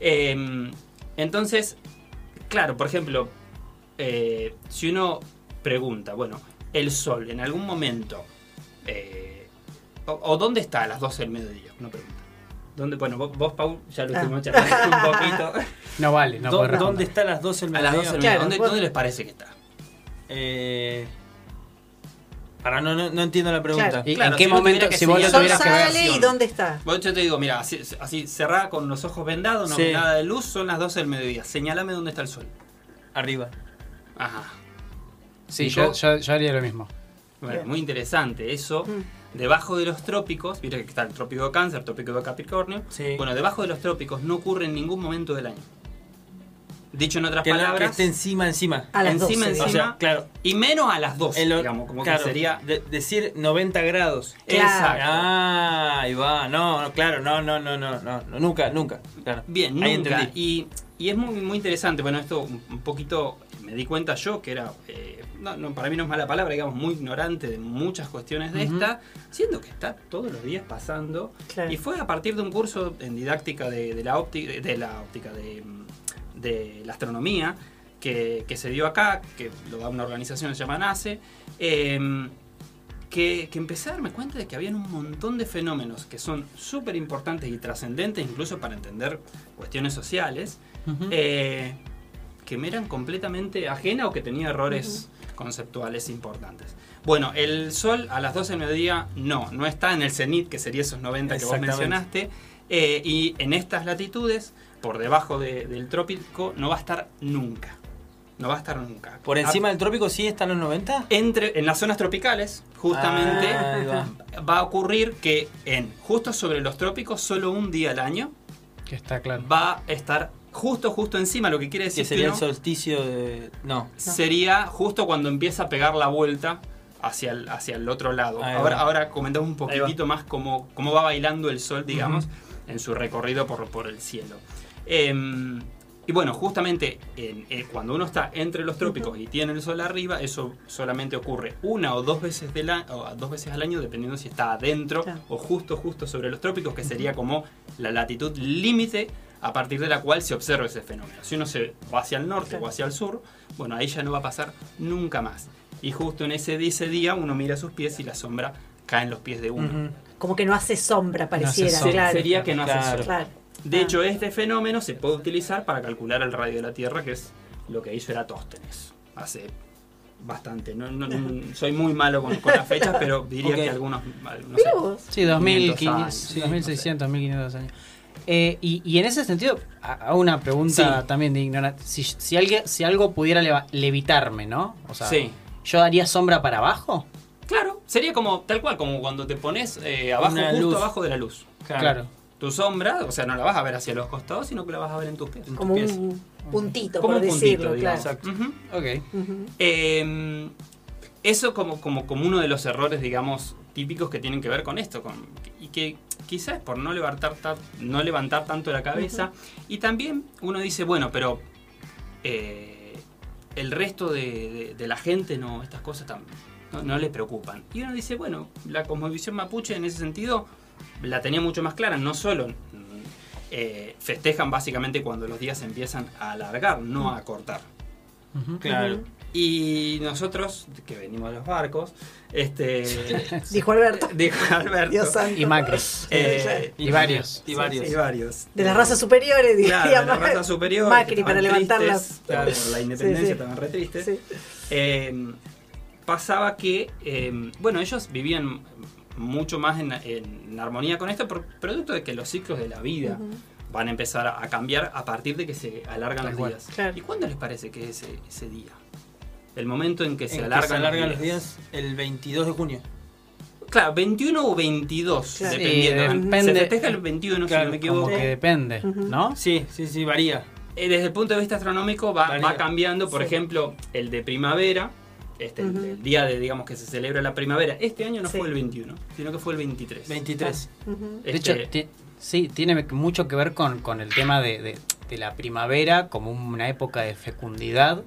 Eh, entonces, claro, por ejemplo, eh, si uno pregunta, bueno, el sol en algún momento, eh, o, o dónde está a las 12 del mediodía? Una pregunta. ¿Dónde, bueno, vos, vos, Pau, ya lo Ah. estuvimos charlando un *laughs* poquito. No vale, no ¿Dó- ¿Dónde está a las 12 del A las 12 mediodía? del Claro, mediodía. ¿Dónde, vos- dónde les parece que está? Eh, para, no, no, no entiendo la pregunta. Claro. ¿Y Claro, en qué si momento, si vos lo tuvieras que ver? sale y. ¿dónde está? Bueno, yo te digo, mira, así, así cerrada con los ojos vendados, no Sí. ve nada de luz, son las 12 del mediodía. Señálame dónde está el sol. Arriba. Ajá. Sí, ¿Y yo, vos? yo, yo haría lo mismo. Bueno, Bien. muy interesante. Eso, Mm. debajo de los trópicos, mira que está el trópico de Cáncer, el trópico de Capricornio. Sí. Bueno, debajo de los trópicos no ocurre en ningún momento del año. Dicho en otras Que, la- que palabras, esté encima, encima. A las encima, 12, encima, O sea, claro. y menos a las 12, en lo- digamos, como claro, que sería... de- decir 90 grados. Claro. Exacto. Ah, ahí va. No, no, claro, no, no, no, no, no, no, nunca, nunca. Claro. Bien, Ahí nunca. entendí. Y, y es muy, muy interesante. Bueno, esto un, poquito me di cuenta yo que era, eh, no, no, para mí no es mala palabra, digamos, muy ignorante de muchas cuestiones de Ujú. esta, siendo que está todos los días pasando. Claro. Y fue a partir de un curso en didáctica de, de la óptica, de la óptica de, mm, de la astronomía que, que se dio acá, que lo da una organización que se llama NACE. em, que, que empecé a darme cuenta de que habían un montón de fenómenos que son súper importantes y trascendentes incluso para entender cuestiones sociales, eh, que me eran completamente ajena o que tenía errores conceptuales importantes. Bueno, el Sol a las 12 del mediodía no, no está en el cenit, que sería esos 90 que vos mencionaste, eh, y en estas latitudes, por debajo de- del trópico, no va a estar nunca. No va a estar nunca. Por A- encima del trópico sí están los 90. entre, en las zonas tropicales, justamente, Ah, va. *laughs* va a ocurrir que en justo sobre los trópicos, solo un día al año, Que está claro. va a estar justo, justo encima, lo que quiere decir Que sería el uno solsticio de. No. sería justo cuando empieza a pegar la vuelta hacia el, hacia el otro lado. Ahora, ahora comentamos un poquitito más cómo, cómo va bailando el sol, digamos, en su recorrido por, por el cielo. Em, y bueno, justamente en- eh, cuando uno está entre los trópicos y tiene el sol arriba, eso solamente ocurre una o dos veces, del a- o dos veces al año, dependiendo si está adentro Claro. o justo, justo sobre los trópicos, que sería como la latitud límite a partir de la cual se observa ese fenómeno. Si uno se va hacia el norte Claro. o hacia el sur, bueno, ahí ya no va a pasar nunca más. Y justo en ese, ese día uno mira sus pies y la sombra cae en los pies de uno. Como que no hace sombra, pareciera, sombra. claro. Sería que no hace sombra. Claro. De Ah. hecho, este fenómeno se puede utilizar para calcular el radio de la Tierra, que es lo que hizo Eratóstenes hace bastante. No, no- no- *laughs* soy muy malo con, con las fechas, pero diría que algunos... vos. Sí, 2000, 500 años, sí, sí, 2600, 1500 años. Eh, y, y en ese sentido, ha- hago una pregunta Sí. también de ignorante. Si, si, alguien, si algo pudiera leva- levitarme, ¿no? O sea, Sí. ¿yo daría sombra para abajo? Claro, Sería como, tal cual, como cuando te pones eh, abajo, Una justo luz. abajo de la luz. Claro. Tu sombra, o sea, no la vas a ver hacia los costados, sino que la vas a ver en tus pies. En Como tus pies. un puntito, Como por un puntito, decirlo, digamos. claro. Exacto. Ujú. Ok. Ujú. Eh, eso como, como, como uno de los errores, digamos, típicos que tienen que ver con esto. Con, y que quizás por no levantar, ta- no levantar tanto la cabeza. Y también uno dice, bueno, pero eh, el resto de, de- de la gente no, estas cosas tam- no, no le preocupan. Y uno dice, bueno, la cosmovisión mapuche en ese sentido la tenía mucho más clara. No solo eh, festejan básicamente cuando los días empiezan a alargar, no a cortar. Claro. Y nosotros, que venimos de los barcos, este, *laughs* Dijo Alberto. *laughs* dijo Alberto, Dios santo. Y Macri. eh, Y varios. Y varios. y varios. De las razas superiores, diría Claro, de la Macri. raza superior. Macri que para levantarlas. claro, la independencia Sí, sí. estaban re tristes. Sí. Eh, pasaba que, eh, bueno, ellos vivían mucho más en, en armonía con esto, por producto de que los ciclos de la vida van a empezar a, cambiar a partir de que se alargan los días. Claro. ¿Y cuándo les parece que es ese, ese día? El momento en que se que alargan, se alargan los días el 22 de junio. Claro, 21 o 22, Claro. dependiendo. Sí, depende. Se festeja el 21, si no me Como equivoco. que depende. ¿no? Sí, sí, sí, varía. Eh, Desde el punto de vista astronómico va, va cambiando. Por Sí. ejemplo, el de primavera, este, el- Ujú. el día de, digamos, que se celebra la primavera. Este año no Sí. fue el 21, sino que fue el 23. 23. Ujú. De Este, hecho, ti- sí, tiene mucho que ver con, con el tema de, de- de la primavera como una época de fecundidad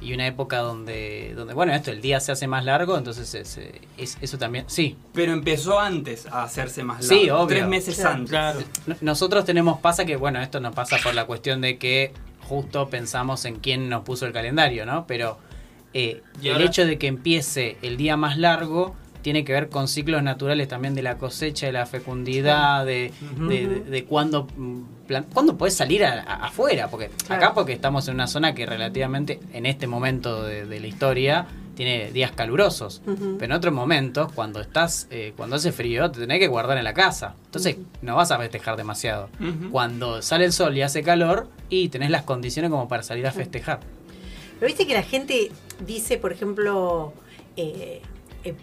y una época donde, donde bueno, esto, el día se hace más largo, entonces es, eh, es- eso también, sí. pero empezó antes a hacerse más largo. Sí, obvio. Tres meses Claro. antes. Claro. Nosotros tenemos, pasa que, bueno, esto nos pasa por la cuestión de que justo pensamos en quién nos puso el calendario, ¿no? Pero eh, Y el ahora- hecho de que empiece el día más largo tiene que ver con ciclos naturales también de la cosecha, de la fecundidad, de, Ujú. de, de- de cuándo, mm, cuándo podés salir a- a- afuera. Porque Claro. acá porque estamos en una zona que relativamente, en este momento de, la historia, tiene días calurosos. Pero en otros momentos, cuando estás, eh, cuando hace frío, te tenés que guardar en la casa. Entonces, no vas a festejar demasiado. Cuando sale el sol y hace calor, y tenés las condiciones como para salir a festejar. Pero viste que la gente dice, por ejemplo, eh, eh,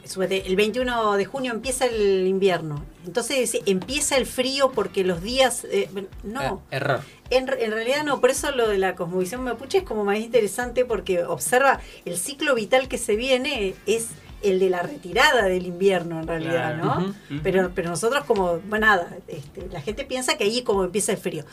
el 21 de junio empieza el invierno. Entonces dice, empieza el frío porque los días... eh, no, error. en, en realidad no. Por eso lo de la cosmovisión mapuche es como más interesante porque observa el ciclo vital que se viene es el de la retirada del invierno en realidad, Claro. ¿no? Pero, pero nosotros como, bueno, nada, este, la gente piensa que ahí como empieza el frío.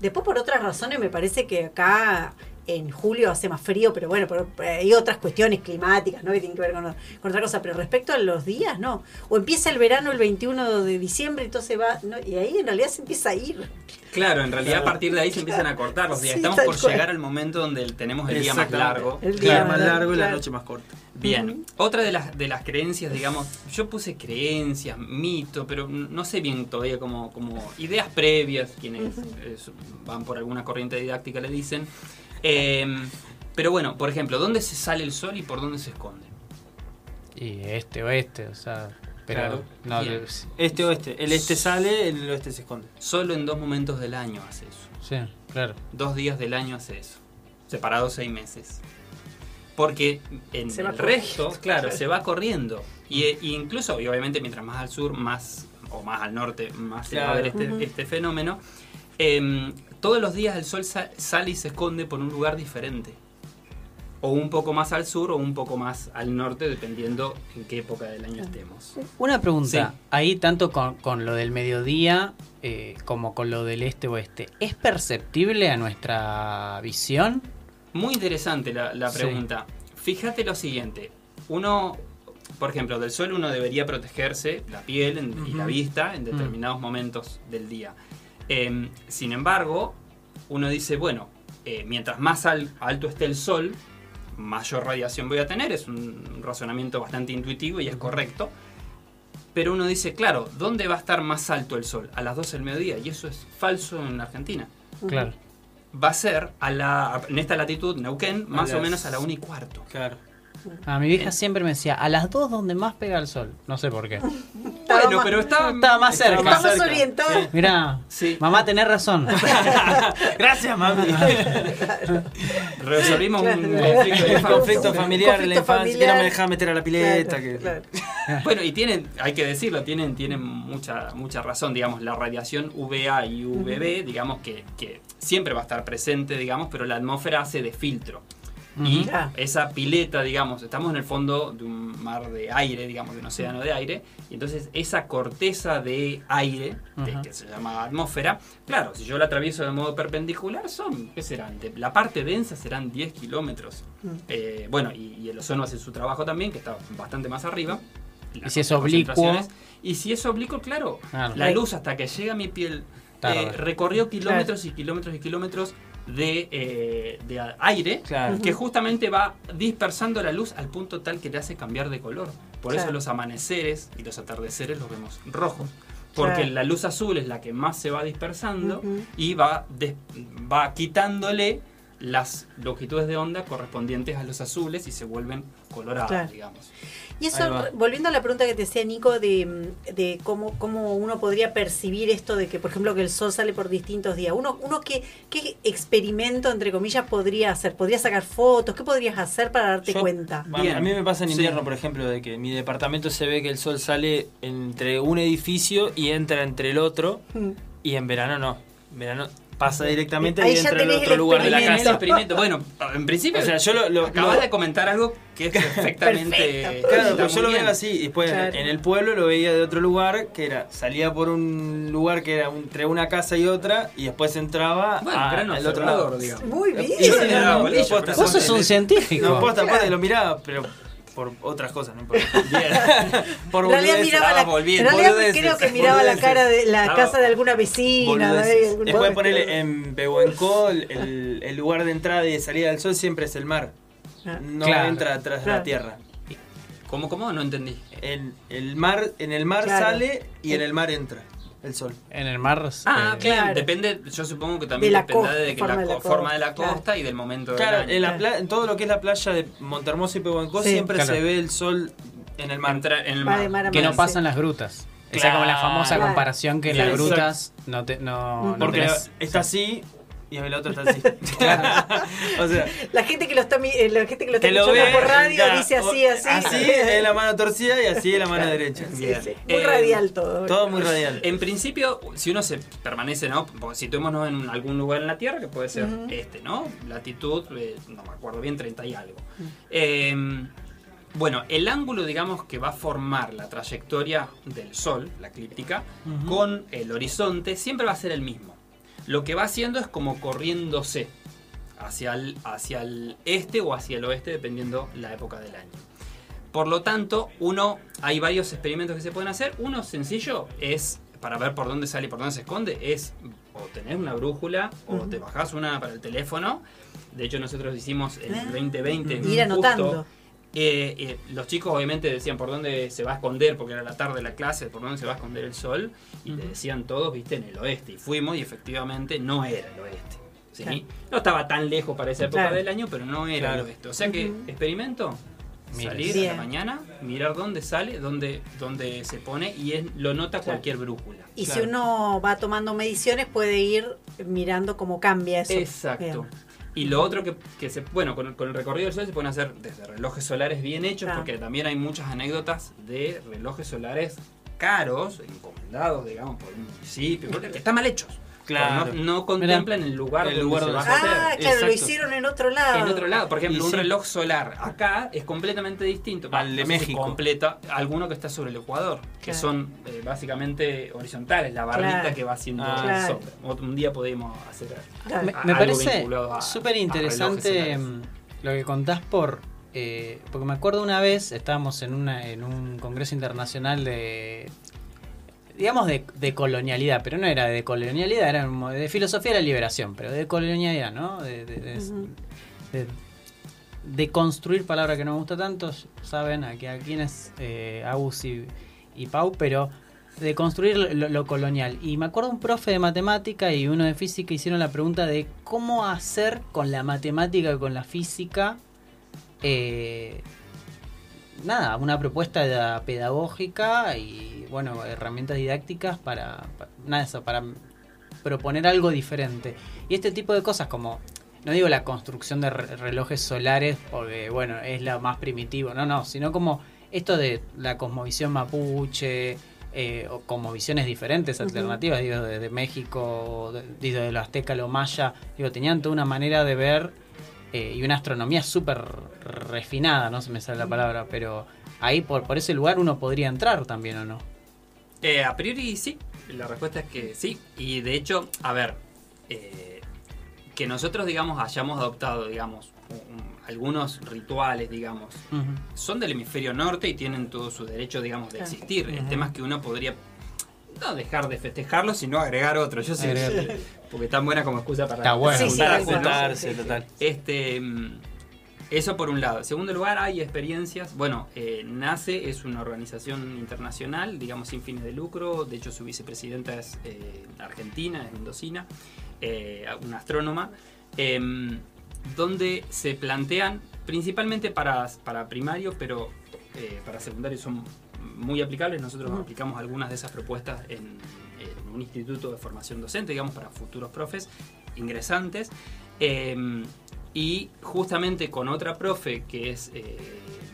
Después por otras razones me parece que acá en julio hace más frío, pero bueno, pero hay otras cuestiones climáticas, ¿no? Que tienen que ver con, con otra cosa. Pero respecto a los días, no. O empieza el verano el 21 de diciembre, entonces va, ¿no? y ahí en realidad se empieza a ir. Claro, en realidad a partir de ahí se empiezan a cortar los días. Sí, Estamos por cual. llegar al momento donde tenemos el día más largo. El día día más largo y la claro. noche más corta. Bien, Ujú. otra de las, de las creencias, digamos, yo puse creencias, mito, pero no sé bien todavía como, como ideas previas, quienes eh, van por alguna corriente didáctica le dicen. Eh, pero bueno, por ejemplo, ¿dónde se sale el sol y por dónde se esconde? Y este oeste, o sea. Pero Claro. no, que- Este oeste. El este sale, el oeste se esconde. Solo en dos momentos del año hace eso. sí, claro. Dos días del año hace eso. Separados seis meses. Porque en Se el resto, *laughs* claro, se va corriendo. Y, eh, y incluso, y obviamente, mientras más al sur, más, o más al norte, más se va a ver este, este fenómeno. Em, todos los días el sol sa- sale y se esconde por un lugar diferente. O un poco más al sur o un poco más al norte, dependiendo en qué época del año estemos. Una pregunta, Sí. ahí tanto con, con lo del mediodía eh, como con lo del este-oeste, ¿es perceptible a nuestra visión? Muy interesante la, la Sí. pregunta. Fíjate lo siguiente. Uno, por ejemplo, del sol uno debería protegerse la piel y la vista en determinados momentos del día. Em, sin embargo, uno dice, bueno, eh, mientras más al- alto esté el sol, mayor radiación voy a tener. Es un razonamiento bastante intuitivo y es correcto. Pero uno dice, claro, ¿dónde va a estar más alto el sol? A las 12 del mediodía. Y eso es falso en Argentina Claro. va a ser a la, en esta latitud, Neuquén, más o menos a la 1 y cuarto. Claro. A mi vieja siempre me decía, a las dos donde más pega el sol. No sé por qué. *laughs* Bueno, más- pero estaba, Estaba más cerca. Está más cerca. orientado. Mirá, Sí. mamá, tenés razón. *laughs* Gracias, mami. resolvimos un Claro. conflicto El conflicto familiar en la infancia que no familiar. me dejaba meter a la pileta. Claro, que... claro. Bueno, y tienen, hay que decirlo, tienen, tienen mucha, mucha razón, digamos, la radiación UVA y UVB, digamos que, que siempre va a estar presente, digamos, pero la atmósfera hace de filtro. Y Ujú. esa pileta, digamos, estamos en el fondo de un mar de aire, digamos, de un océano de aire, y entonces esa corteza de aire, que se llama atmósfera, claro, si yo la atravieso de modo perpendicular, son, ¿qué serán? De- la parte densa serán 10 kilómetros. Mm. Eh, bueno, y, y el ozono hace su trabajo también, que está bastante más arriba. Y si es oblicuo. Y si es oblicuo, claro, Claro. la luz hasta que llega a mi piel eh, recorrió kilómetros y kilómetros y kilómetros de, eh, de aire Claro. que justamente va dispersando la luz al punto tal que le hace cambiar de color. Por eso los amaneceres y los atardeceres los vemos rojos. Porque Claro. la luz azul es la que más se va dispersando y va, des- va quitándole las longitudes de onda correspondientes a los azules y se vuelven coloradas, Claro. digamos. Y eso, volviendo a la pregunta que te decía Nico, de, de cómo, cómo uno podría percibir esto de que, por ejemplo, que el sol sale por distintos días. Uno, uno qué, qué experimento, entre comillas, podría hacer? ¿Podría sacar fotos? ¿Qué podrías hacer para darte Yo- cuenta? A- Bien. A mí me pasa en Sí. invierno, por ejemplo, de que en mi departamento se ve que el sol sale entre un edificio y entra entre el otro, Mm. y en verano no. En verano pasa directamente Ahí y entra en otro lugar de la casa. experimento. Bueno, en principio, O sea, yo lo, lo- acabas lo- de comentar algo que es *laughs* perfectamente. Perfecto. Claro, pero yo lo veo así. Y después Claro. en el pueblo lo veía de otro lugar, que era, salía por un lugar que era entre una casa y otra, y después entraba Bueno, a- gran al otro lado. digamos. Muy bien. Y Yo no, no, Vos eso sos un científico. No, posta, Claro. posta, lo miraba, pero por otras cosas, no importa. *laughs* por En realidad miraba la, estaba volviendo. en realidad Boludeces, creo que miraba la cara de la Estaba- casa de alguna vecina. De algún- Después ponerle en Pehuenco, el, el- lugar de entrada y de salida del sol siempre es el mar. Ah. No Claro. entra atrás de la tierra. ¿Cómo, cómo? No entendí. El, el mar, en el mar Claro. sale y en el mar entra el sol. En el mar. Ah, eh, claro. claro. Depende, yo supongo que De también la depende costa, de que forma la, de forma de la costa, y del momento del Claro, año. en, la Claro. pla- en todo lo que es la playa de Montermoso y Pehuenco Sí. siempre Claro. se ve el sol en el mar. Entra en el mar. de que no Sí. pasa en las grutas. Esa es como la famosa Claro. comparación que en las grutas no te no, no Porque tenés- está así y el otro está así. *laughs* o sea, La gente que lo está, mi- eh, la gente que lo está escuchando ve por radio ya, dice así, así. Así *laughs* es la mano torcida y así es la mano derecha. Sí, Bien. sí. Muy Eh, radial todo. Todo muy radial. En principio, si uno se permanece, ¿no? Porque Situémonos en algún lugar en la Tierra, que puede ser este, ¿no? Latitud, eh, no me acuerdo bien, 30 y algo. Eh, bueno, el ángulo, digamos, que va a formar la trayectoria del Sol, la eclíptica, con el horizonte, siempre va a ser el mismo. Lo que va haciendo es como corriéndose hacia el, hacia el este o hacia el oeste, dependiendo la época del año. Por lo tanto, uno, hay varios experimentos que se pueden hacer. Uno sencillo es, para ver por dónde sale y por dónde se esconde, es o tener una brújula o te bajás una para el teléfono. De hecho, nosotros hicimos el Ah. 2020. Ir justo, anotando. Eh, eh, los chicos obviamente decían por dónde se va a esconder, porque era la tarde de la clase, por dónde se va a esconder el sol, y te decían todos, viste, en el oeste. Y fuimos y efectivamente no era el oeste. ¿sí? Claro. No estaba tan lejos para esa época Claro. del año, pero no era Claro. el oeste. O sea que, experimento, Mira. salir a la mañana, mirar dónde sale, dónde, dónde se pone, y es- lo nota Claro. cualquier brújula. Y si uno va tomando mediciones, puede ir mirando cómo cambia eso. Exacto. Bien. Y lo otro que, que se, bueno, con, el- con el recorrido del sol se pueden hacer desde relojes solares bien hechos, porque también hay muchas anécdotas de relojes solares caros, encomendados, digamos, por un municipio, *laughs* porque están mal hechos. Claro. No, no contemplan el lugar El donde lugar donde se a hacer. Ah, claro, lo hicieron en otro lado. En otro lado, por ejemplo, Y un sí. reloj solar acá es completamente distinto. Al de No México. Completa, alguno que está sobre el Ecuador, que son eh, básicamente horizontales, la barbita Claro. que va haciendo Ah. sombra. Claro. Otro- Un día podemos hacer Claro. Me, a- me algo parece vinculado a- súper interesante mm, lo que contás por... eh, porque me acuerdo una vez, estábamos en, una, en un congreso internacional de... Digamos de, de colonialidad, pero no era de colonialidad, era de filosofía de la liberación, pero de colonialidad, ¿no? De, de, de- Ujú. de- de construir palabra que no me gusta tanto, saben, aquí a quienes, eh, Agus y, y Pau, pero de construir lo, lo colonial. Y me acuerdo un profe de matemática y uno de física hicieron la pregunta de cómo hacer con la matemática y con la física, eh, nada, una propuesta pedagógica y, bueno, herramientas didácticas para, para- nada, eso, para proponer algo diferente. Y este tipo de cosas como, no digo la construcción de re- relojes solares porque, bueno, es la más primitivo, no, no, sino como esto de la cosmovisión mapuche, eh, o cosmovisiones diferentes, alternativas, digo, de, de México, de, digo, de lo azteca, lo maya, digo, tenían toda una manera de ver eh, y una astronomía súper refinada, no se me sale la palabra, pero ahí por, por ese lugar uno podría entrar también, ¿o no? Eh, a priori sí, la respuesta es que sí. Y de hecho, a ver, eh, que nosotros, digamos, hayamos adoptado, digamos, un- algunos rituales, digamos, son del hemisferio norte y tienen todo su derecho, digamos, de existir. El tema es que uno podría no dejar de festejarlos, sino agregar otro. Yo sé, Agregar. porque tan buena como excusa para Está bueno. Sí, sí, juntarse, total. este, mm, eso por un lado. En segundo lugar, hay experiencias. Bueno, eh, NACE es una organización internacional, digamos, sin fines de lucro. De hecho, su vicepresidenta es eh, argentina, es mendocina, eh, una astrónoma, em, donde se plantean, principalmente para, para primario, pero eh, para secundario son muy aplicables. Nosotros aplicamos algunas de esas propuestas en, en un instituto de formación docente, digamos, para futuros profes ingresantes. Em, y justamente con otra profe que es eh,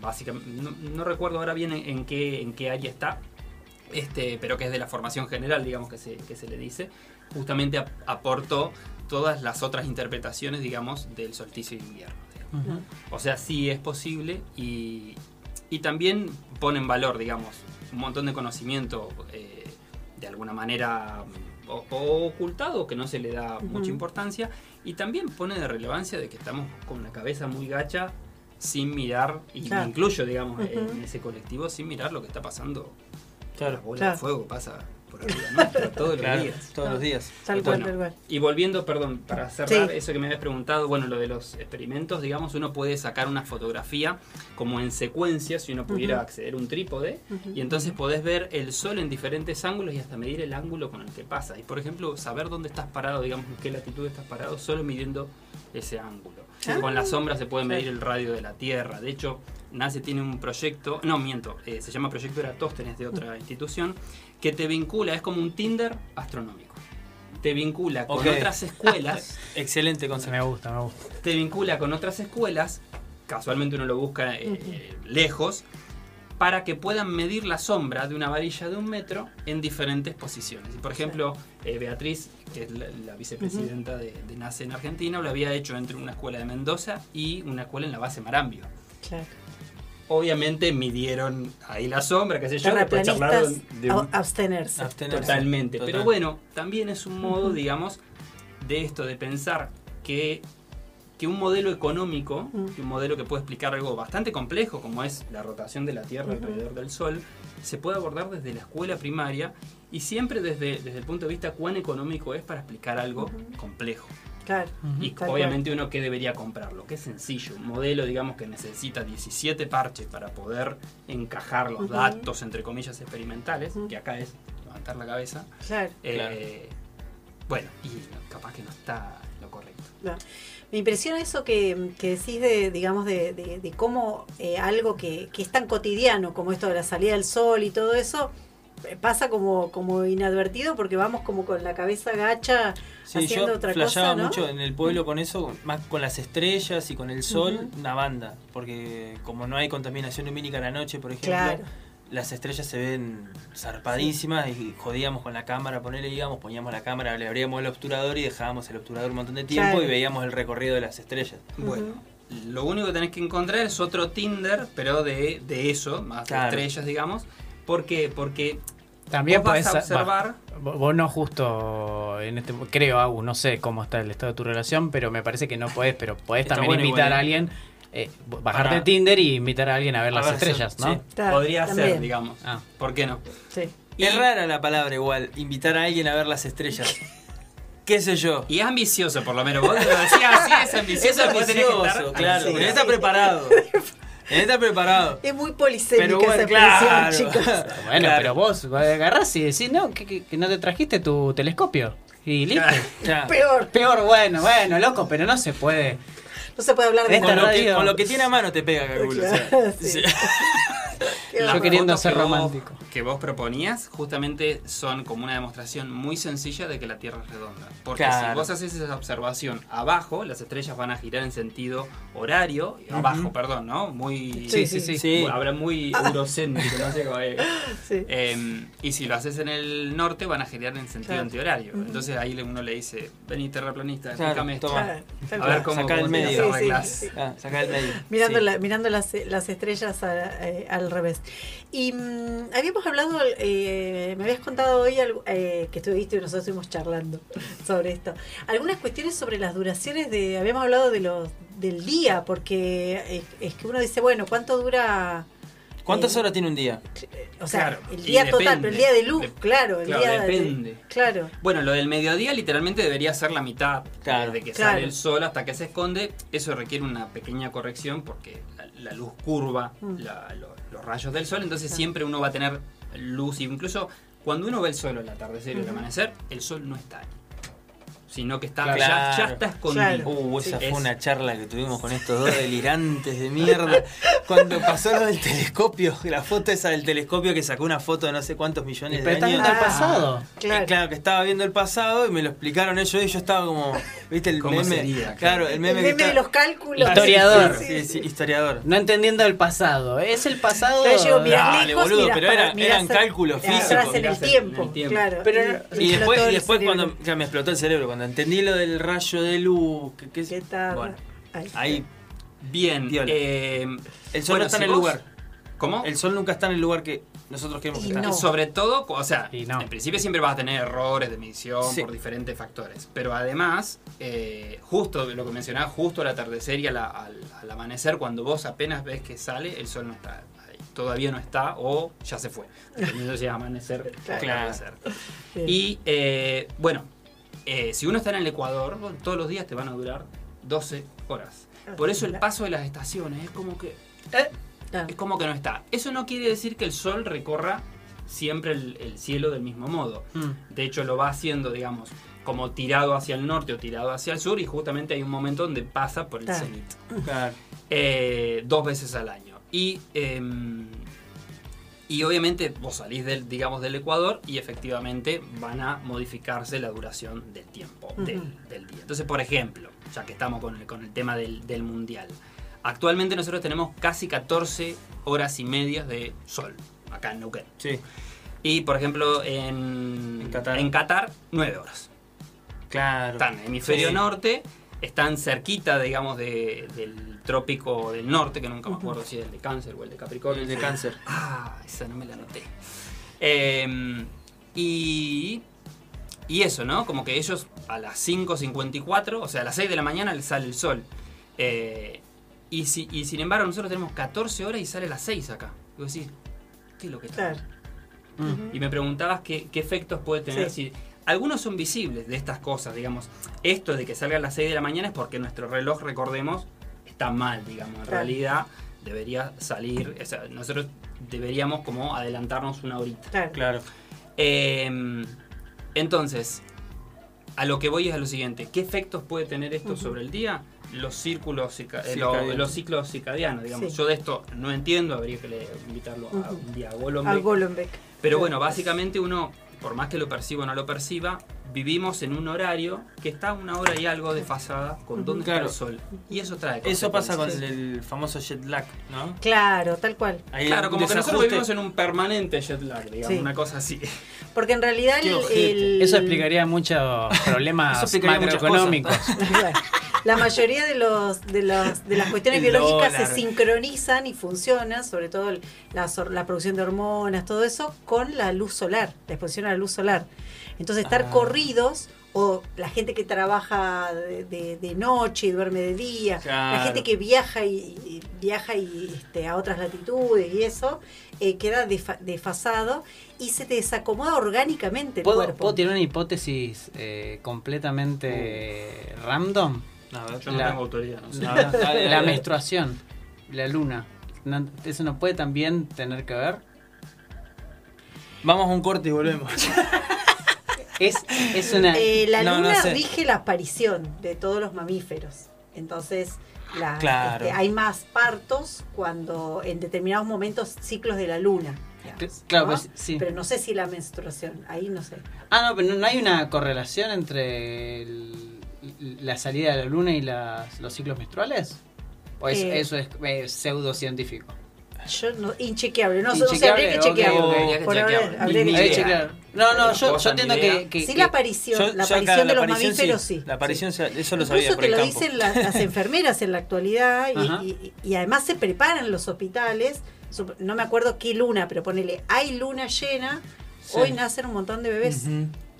básicamente, no, no recuerdo ahora bien en, en qué, en qué área está, este, pero que es de la formación general, digamos que se, que se le dice, justamente ap- aportó todas las otras interpretaciones, digamos, del solsticio de invierno. O sea, sí es posible y, y también pone en valor, digamos, un montón de conocimiento eh, de alguna manera o, o ocultado, que no se le da mucha importancia, y también pone de relevancia de que estamos con la cabeza muy gacha sin mirar, y me incluyo, digamos, en ese colectivo, sin mirar lo que está pasando. Claro. La bola Claro. de fuego pasa nuestra *laughs* todos Claro, los días. todos los días. Tal cual, Bueno, tal cual. Y volviendo, perdón, para cerrar Sí. eso que me habías preguntado, bueno, lo de los experimentos, digamos, uno puede sacar una fotografía como en secuencia, si uno pudiera acceder a un trípode, y entonces podés ver el sol en diferentes ángulos y hasta medir el ángulo con el que pasa. Y por ejemplo, saber dónde estás parado, digamos, en qué latitud estás parado, solo midiendo ese ángulo. Ah. Con la sombra se puede medir el radio de la Tierra. De hecho, NACE tiene un proyecto, no miento, eh, se llama Proyecto Eratóstenes de otra institución, que te vincula, es como un Tinder astronómico. Te vincula con otras escuelas, *laughs* Excelente concepto. me gusta, me gusta. te vincula con otras escuelas, casualmente uno lo busca eh, lejos, para que puedan medir la sombra de una varilla de un metro en diferentes posiciones. Y por ejemplo, eh, Beatriz, que es la, la vicepresidenta de, de NACE en Argentina, lo había hecho entre una escuela de Mendoza y una escuela en la base Marambio. Claro. Obviamente midieron ahí la sombra, qué sé yo, después charlaron de un- a- abstenerse. Abstenerse. Totalmente. Total. Pero bueno, también es un modo, digamos, de esto, de pensar que, que un modelo económico, que un modelo que puede explicar algo bastante complejo, como es la rotación de la Tierra alrededor del Sol, se puede abordar desde la escuela primaria y siempre desde, desde el punto de vista cuán económico es para explicar algo complejo. Claro. Y Tal obviamente uno que debería comprarlo, que es sencillo, un modelo digamos que necesita 17 parches para poder encajar los datos entre comillas experimentales, que acá es levantar la cabeza. Claro. Eh, Bueno, y capaz que no está lo correcto. No. Me impresiona eso que, que decís de, digamos, de, de- de cómo eh, algo que, que es tan cotidiano como esto de la salida del sol y todo eso pasa como, como inadvertido porque vamos como con la cabeza gacha Sí, haciendo yo otra cosa, ¿no? mucho en el pueblo con eso, más con las estrellas y con el sol, una banda. Porque como no hay contaminación lumínica a la noche, por ejemplo, Claro. las estrellas se ven zarpadísimas y jodíamos con la cámara, ponele, digamos, poníamos la cámara, le abríamos el obturador y dejábamos el obturador un montón de tiempo Claro. y veíamos el recorrido de las estrellas. Bueno, lo único que tenés que encontrar es otro Tinder, pero de, de eso, más Claro. de estrellas, digamos. ¿Por qué? Porque También vos vas podés a va, observar... Vos vos no justo en este creo, Agu, no sé cómo está el estado de tu relación, pero me parece que no podés, pero podés también bueno invitar a ¿eh? alguien, eh, bajarte Para- Tinder y invitar a alguien a ver A las ver, estrellas, sí, ¿no? sí. Claro, podría ser, también. digamos. Ah. ¿Por qué no? Sí. Y- Es rara la palabra igual, invitar a alguien a ver las estrellas. *laughs* ¿Qué sé yo? Y es ambicioso, por lo menos. Vos te lo decías así, es ambicioso. Es después tenés que estar ambicioso, claro. Sí. Pero está preparado. *laughs* Él *laughs* está preparado. Es muy polisémica Pero bueno, esa claro. chicos. *laughs* Bueno, Claro. pero vos agarrás y decís, no, que, que- que no te trajiste tu telescopio. Y *laughs* listo. Peor. Peor, bueno, bueno, loco, pero no se puede. No se puede hablar de Esta Con lo, que, radio- con lo que tiene a mano te pega, calculo. o sea, Claro, sí. Yo queriendo ser que vos- romántico. que vos proponías justamente son como una demostración muy sencilla de que la Tierra es redonda. Porque si vos haces esa observación abajo, las estrellas van a girar en sentido horario, abajo, perdón, ¿no? Muy... Sí, sí, sí. Sí. Habla muy eurocéntrico, no sé cómo es. *laughs* Sí. Eh, y si lo haces en el norte, van a girar en sentido Claro. antihorario. Entonces ahí uno le dice, vení terraplanista, Claro, explícame esto. toma. A ver cómo, Saca medio. Sí, sí. Ah, sacá el medio. Mirando, Sí. la- mirando las, las estrellas a- eh, al revés. Y mm, habíamos hablado, eh, me habías contado hoy algo, eh, que estuviste y nosotros estuvimos charlando *laughs* sobre esto. Algunas cuestiones sobre las duraciones de, habíamos hablado de los del día, porque es, es que uno dice, bueno, ¿cuánto dura? ¿Cuántas eh, horas tiene un día? O sea, Claro, el día total, pero el día de luz, De- claro, el claro, día de- depende. claro. Bueno, lo del mediodía literalmente debería ser la mitad Claro. de que Claro. sale el sol hasta que se esconde. Eso requiere una pequeña corrección porque la, la luz curva Mm. la- lo- los rayos del sol, entonces Claro. siempre uno va a tener luz. Incluso cuando uno ve el sol al atardecer y Ujú. amanecer, el sol no está ahí, sino que está, Claro. ya, ya está escondido. Uh, esa Sí. fue Es- una charla que tuvimos con estos dos delirantes de mierda. Cuando pasó lo del telescopio, la foto esa del telescopio que sacó una foto de no sé cuántos millones Pero de está años. viendo el Ah. pasado. Claro. Eh, claro, que estaba viendo el pasado y me lo explicaron ellos y yo estaba como, ¿viste el ¿Cómo meme? sería? Claro, el El meme, meme, que está- de los cálculos. Historiador. Sí, sí, sí, historiador. No entendiendo el pasado. Es el pasado. Pero llego, mirás Dale, lejos, boludo, pero para- era- eran a- cálculos físicos. en el en tiempo, el tiempo. claro. Pero- Y después, y el después cuando ya me explotó el cerebro, cuando entendí lo del rayo de luz, que, que es- ¿Qué tal? bueno, Ahí. ahí Bien, eh, el sol Bueno, no está si en el vos- lugar. ¿cómo? El sol nunca está en el lugar que nosotros queremos que Y esté. no. Sobre todo, o sea, no. en principio siempre vas a tener errores de medición Sí. por diferentes factores. Pero además, eh, justo lo que mencionaba, justo al atardecer y a la- al, al amanecer, cuando vos apenas ves que sale, el sol no está ahí. Todavía no está o ya se fue. Dependiendo si es amanecer o *laughs* Claro. atardecer. Y eh, bueno, eh, si uno está en el Ecuador, todos los días te van a durar 12 horas. Por eso el paso de las estaciones es como que eh, Ah, es como que no está. Eso no quiere decir que el sol recorra siempre el, el cielo del mismo modo. Mm. De hecho, lo va haciendo, digamos, como tirado hacia el norte o tirado hacia el sur y justamente hay un momento donde pasa por el cenit. Eh, dos veces al año. Y, em, y obviamente vos salís del, digamos, del Ecuador y efectivamente van a modificarse la duración del tiempo del, del día. Entonces, por ejemplo, ya que estamos con el, con el tema del, del mundial, actualmente nosotros tenemos casi 14 horas y medias de sol acá en Neuquén. Sí, Y por ejemplo, en, En Qatar. en Qatar, 9 horas. claro. Están en el hemisferio Sí. norte, están cerquita, digamos, de- del trópico del norte, que nunca me acuerdo si es el de Cáncer o el de Capricornio. El de cáncer. Ah, esa no me la noté. Eh, y, y eso, ¿no? Como que ellos a las 5.54, o sea, a las 6 de la mañana les sale el sol. Eh, y, si- y sin embargo, nosotros tenemos 14 horas y sale a las 6 acá. Digo, decir, ¿qué es lo que está? claro. Mm. Y me preguntabas qué, qué efectos puede tener. Sí. Si, algunos son visibles de estas cosas, digamos. Esto de que salga a las 6 de la mañana es porque nuestro reloj, recordemos, está mal, digamos. En realidad debería salir, o sea, nosotros deberíamos como adelantarnos una horita. Claro. Claro. Eh, entonces, a lo que voy es a lo siguiente. ¿Qué efectos puede tener esto sobre el día? Los círculos, eh, los ciclos circadianos, digamos. Sí. Yo de esto no entiendo, habría que le- invitarlo a un día a Al Golombek. Golombek. Pero bueno, básicamente uno, por más que lo perciba o no lo perciba, vivimos en un horario que está una hora y algo desfasada con dónde Claro. está el sol. Y eso trae Eso pasa con el famoso jet lag, ¿no? Claro, tal cual. Ahí Claro, como que nosotros vivimos en un permanente jet lag, digamos, Sí. una cosa así. Porque en realidad el, Eso explicaría muchos problemas explicaría macroeconómicos. *laughs* La mayoría de los de los de las cuestiones El biológicas dólar. se sincronizan y funcionan, sobre todo la, la producción de hormonas, todo eso, con la luz solar, la exposición a la luz solar. Entonces estar Ah. corridos o la gente que trabaja de, de- de noche y duerme de día, la gente que viaja y, y viaja y este, a otras latitudes y eso eh, queda defa- desfasado y se te desacomoda orgánicamente el ¿Puedo, cuerpo. puedo tirar una hipótesis eh, completamente random? Yo no La- tengo autoridad, no sé. No, La *laughs* menstruación, la luna. No- ¿Eso no puede también tener que ver? Vamos a un corte y volvemos. *laughs* Es, es una... Eh, la No, no luna sé. rige la aparición de todos los mamíferos. Entonces, la- Claro. este, hay más partos cuando en determinados momentos ciclos de la luna. digamos, Claro, ¿no? pues, sí. Pero no sé si la menstruación, ahí no sé. Ah, no, pero no, hay una correlación entre el- la salida de la luna y las- los ciclos menstruales. ¿O es- Eh. eso es eh, pseudocientífico? Yo no, inchequeable, no, sé, no sé, Inchequeable, habría que chequear. que habría chequear. No, no, yo, entiendo idea. que, que- Sí, la aparición, Yo- la acá aparición de la los aparición mamíferos sí. sí. La aparición, sí. eso lo sabía Incluso por te lo campo. dicen la- las enfermeras en la actualidad y, Ajá. y- y además se preparan los hospitales. No me acuerdo qué luna, pero ponele, hay luna llena, Sí. hoy nacen un montón de bebés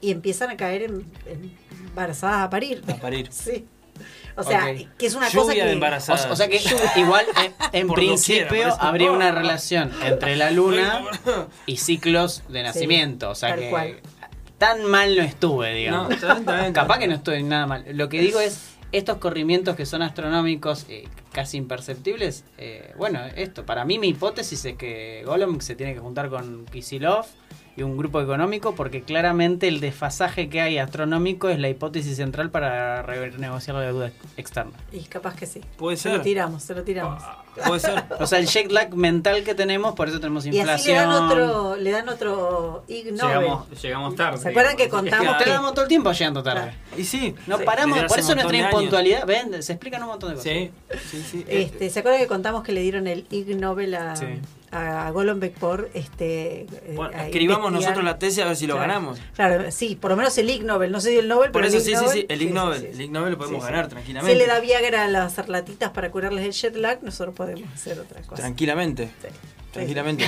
y empiezan a caer en- en- embarazadas a parir. A parir. *laughs* Sí. O sea, que es una Lluvia cosa de que... embarazadas. o, o sea que igual *laughs* en, en principio habría una *laughs* relación entre la luna y ciclos de nacimiento. O sea que cual. tan mal no estuve, No, digamos. está bien, está bien. Capaz que no estoy nada mal. Lo que digo es, estos corrimientos que son astronómicos, eh, casi imperceptibles, eh, bueno, esto, para mí mi hipótesis es que Gollum se tiene que juntar con Kisilov y un grupo económico porque claramente el desfasaje que hay astronómico es la hipótesis central para renegociar la deuda ex- externa. Y capaz que sí. Puede Se lo ser. tiramos, se lo tiramos. Puede ser. *laughs* O sea, el jet lag mental que tenemos, por eso tenemos Y así le inflación. dan otro, le dan otro Ig Nobel. Llegamos, llegamos tarde. ¿Se acuerdan que contamos que- damos todo el tiempo llegando tarde. Y sí. No Sí. paramos, por eso nuestra impuntualidad, ven, se explican un montón de cosas. Sí, sí, sí. Este, ¿Se acuerdan que contamos que le dieron el Ig Nobel a, Sí. a Golombek por este, eh, Bueno, escribamos nosotros la tesis a ver si lo Claro. ganamos. Claro, sí, por lo menos el Ig Nobel, no sé si el Nobel, Por pero eso el Ig sí, sí, Nobel, sí, el Ig Nobel. sí, sí. El Ig Nobel lo podemos ganar tranquilamente. Se le da Viagra a las sarlatitas para curarles el jet lag, nosotros podemos hacer otra cosa. Tranquilamente. Sí. Tranquilamente.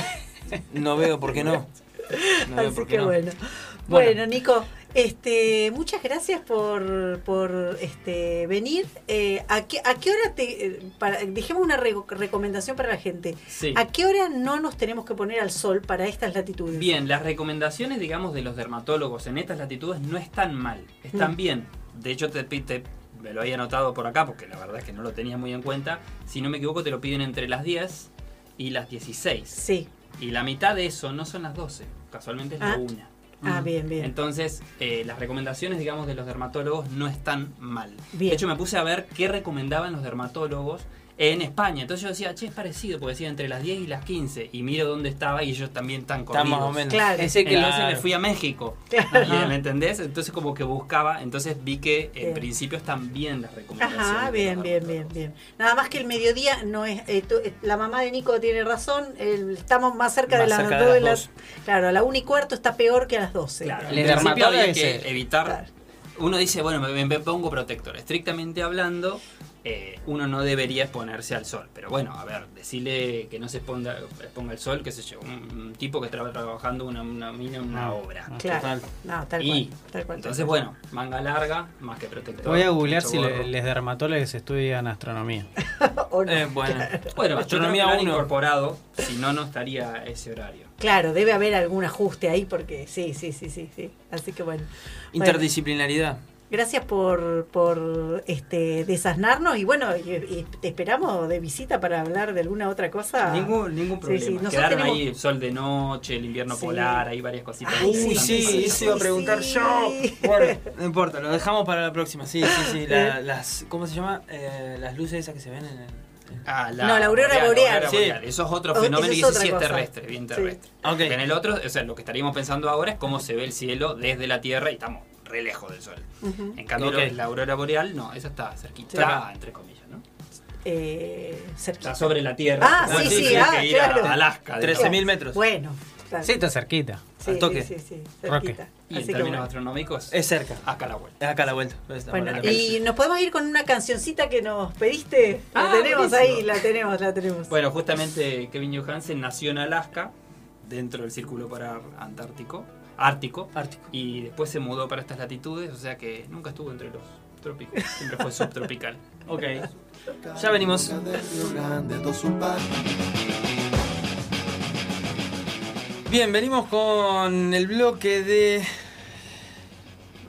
No veo por qué no. *laughs* No veo Así por qué que no. Bueno. Bueno, Nico, este, muchas gracias por, por este, venir. Eh, ¿a, qué, ¿A qué hora te... eh, Para, dejemos una re- recomendación para la gente. Sí. ¿A qué hora no nos tenemos que poner al sol para estas latitudes? Bien, las recomendaciones, digamos, de los dermatólogos en estas latitudes no están mal, están Mm. bien. De hecho, te, te- me lo había anotado por acá porque la verdad es que no lo tenía muy en cuenta. Si no me equivoco, te lo piden entre las 10 y las 16. Sí. Y la mitad de eso no son las 12, casualmente es la Ah. 1. Ah, bien, bien. Entonces, eh, las recomendaciones, digamos, de los dermatólogos no están mal. Bien. De hecho, me puse a ver qué recomendaban los dermatólogos en España. Entonces yo decía, che, es parecido, porque decía entre las 10 y las 15. Y miro dónde estaba y ellos también están Está corridos. más o menos. Claro. Ese que Entonces me fui a México. Claro. Y, ¿Me entendés? Entonces como que buscaba, entonces vi que en Bien. principio están bien las recomendaciones. Ajá, bien, bien, bien, bien. Nada más que el mediodía no es. eh, tú- eh, la mamá de Nico tiene razón. el- estamos más cerca Más de las cerca de dos de las las. Claro, a la una y cuarto está peor que a las 12. Claro, El en principio había que evitar. Claro. Uno dice, bueno, me, me pongo protector. Estrictamente hablando, eh, uno no debería exponerse al sol. Pero bueno, a ver, decirle que no se exponga, exponga al sol, qué sé yo, un, un tipo que estaba trabajando una, una mina, una No. obra. Claro. Total. No, tal Y cual. Tal cual entonces, bueno, manga larga, más que protector. Voy a googlear si los dermatólogos estudian astronomía. *laughs* O no. Eh, bueno. *laughs* Bueno, Astronomía 1. incorporado, si no, no estaría ese horario. Claro, debe haber algún ajuste ahí porque sí, sí, sí, sí, sí. Así que bueno. Interdisciplinaridad. Gracias por, por este desasnarnos y bueno, y, y te esperamos de visita para hablar de alguna otra cosa. Ningún, problema. sí, Quedaron tenemos- ahí sol de noche, el invierno Sí. polar, hay varias cositas. Ay, Uy, sí, eso iba a preguntar sí. yo. Bueno, no importa, lo dejamos para la próxima. Sí, sí, sí. la- *laughs* Eh. las, ¿Cómo se llama? Eh, las luces esas que se ven en el. Ah, No, la aurora boreal. Sí. Eso es otro Oh, fenómeno y es ese sí es cosa. terrestre, bien Sí. terrestre. Ok. En el otro, o sea, lo que estaríamos pensando ahora es cómo se ve el cielo desde la Tierra y estamos re lejos del Sol. En cambio, la aurora boreal, no, esa está cerquita, Está- entre comillas, ¿no? Eh, cerquita. Está sobre la Tierra. Ah, Bueno, sí, sí, tienes ah, que ir a. Alaska. de 13.000 todo. metros. Bueno, claro. Sí, está cerquita. Sí, al toque. Sí, sí, sí, cerquita. Y en Así términos bueno. astronómicos, Es cerca. acá a la vuelta. Es acá a la vuelta. Bueno, para y nos podemos ir con una cancioncita que nos pediste. La Ah, tenemos buenísimo. ahí, la tenemos, la tenemos. Bueno, justamente Kevin Johansen nació en Alaska, dentro del Círculo Polar Antártico, Ártico, Ártico. y después se mudó para estas latitudes, o sea que nunca estuvo entre los trópicos, siempre fue subtropical. *laughs* Ok. Ya venimos. Bien, venimos con el bloque de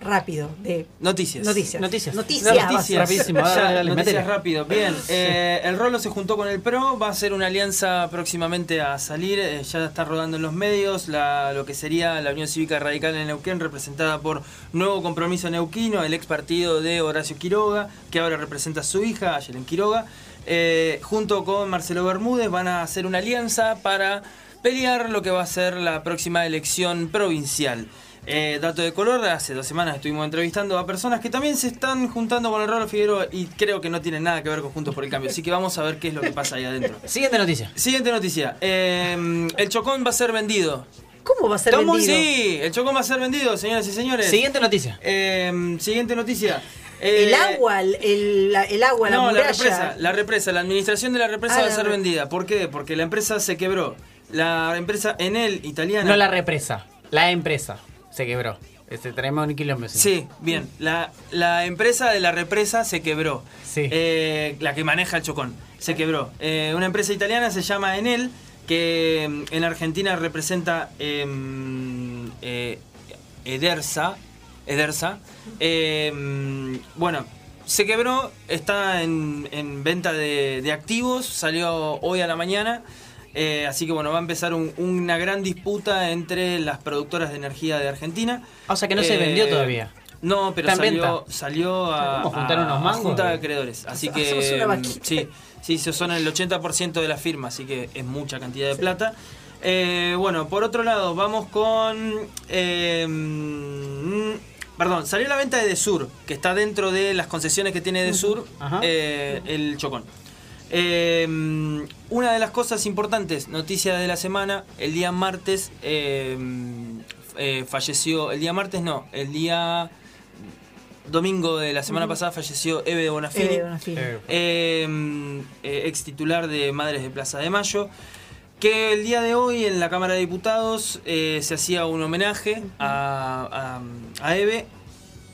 rápido de Noticias. noticias. Noticias. Noticias. Noticias. Rapidísimo, dale, Ya, dale, dale, noticias metele. rápido. Bien, eh, el Rolo se juntó con el PRO, va a ser una alianza próximamente a salir, eh, ya está rodando en los medios, la- lo que sería la Unión Cívica Radical en Neuquén, representada por Nuevo Compromiso Neuquino, el ex partido de Horacio Quiroga, que ahora representa a su hija, Ayelen Quiroga, eh, junto con Marcelo Bermúdez van a hacer una alianza para pelear lo que va a ser la próxima elección provincial. Eh, dato de color, hace dos semanas estuvimos entrevistando a personas que también se están juntando con el Rolo Figueroa y creo que no tienen nada que ver con Juntos por el Cambio. Así que vamos a ver qué es lo que pasa ahí adentro. *laughs* Siguiente noticia. Siguiente noticia. Eh, el Chocón va a ser vendido. ¿Cómo va a ser vendido? Sí, el Chocón va a ser vendido, señoras y señores. Siguiente noticia. Eh, siguiente noticia. El Eh, agua, el, la- el agua, la no, la muralla. represa, la represa, la administración de la represa Ah, va a la ser vendida. ¿Por qué? Porque la empresa se quebró. La empresa Enel italiana. No la represa, la empresa se quebró. Este, tenemos un quilombo. Sí, bien. La, la empresa de la represa se quebró. Sí. Eh, la que maneja el Chocón. Se quebró. Eh, una empresa italiana se llama Enel, que mm, en Argentina representa em, eh, Edersa. Edersa. Em, bueno, se quebró, está en, en venta de, de activos, salió hoy a la mañana. Eh, así que bueno, va a empezar un- una gran disputa entre las productoras de energía de Argentina. O sea que no se Eh, vendió todavía. No, pero salió, salió a, ¿Cómo, juntaron a- unos a mangos? junta de acreedores. Así que una mm, sí, sí, se son el 80% de la firma, así que es mucha cantidad de plata. Eh, bueno, por otro lado, vamos con... eh, mm, perdón, salió la venta de Desur, que está dentro de las concesiones que tiene Desur, Ajá. eh, el Chocón. Eh, una de las cosas importantes, noticia de la semana, el día martes eh, eh, falleció, el día martes no, el día domingo de la semana pasada falleció Eve de Bonafini, Eh, Bonafini. Eh, eh, ex titular de Madres de Plaza de Mayo, que el día de hoy en la Cámara de Diputados eh, se hacía un homenaje a, a- a Eve.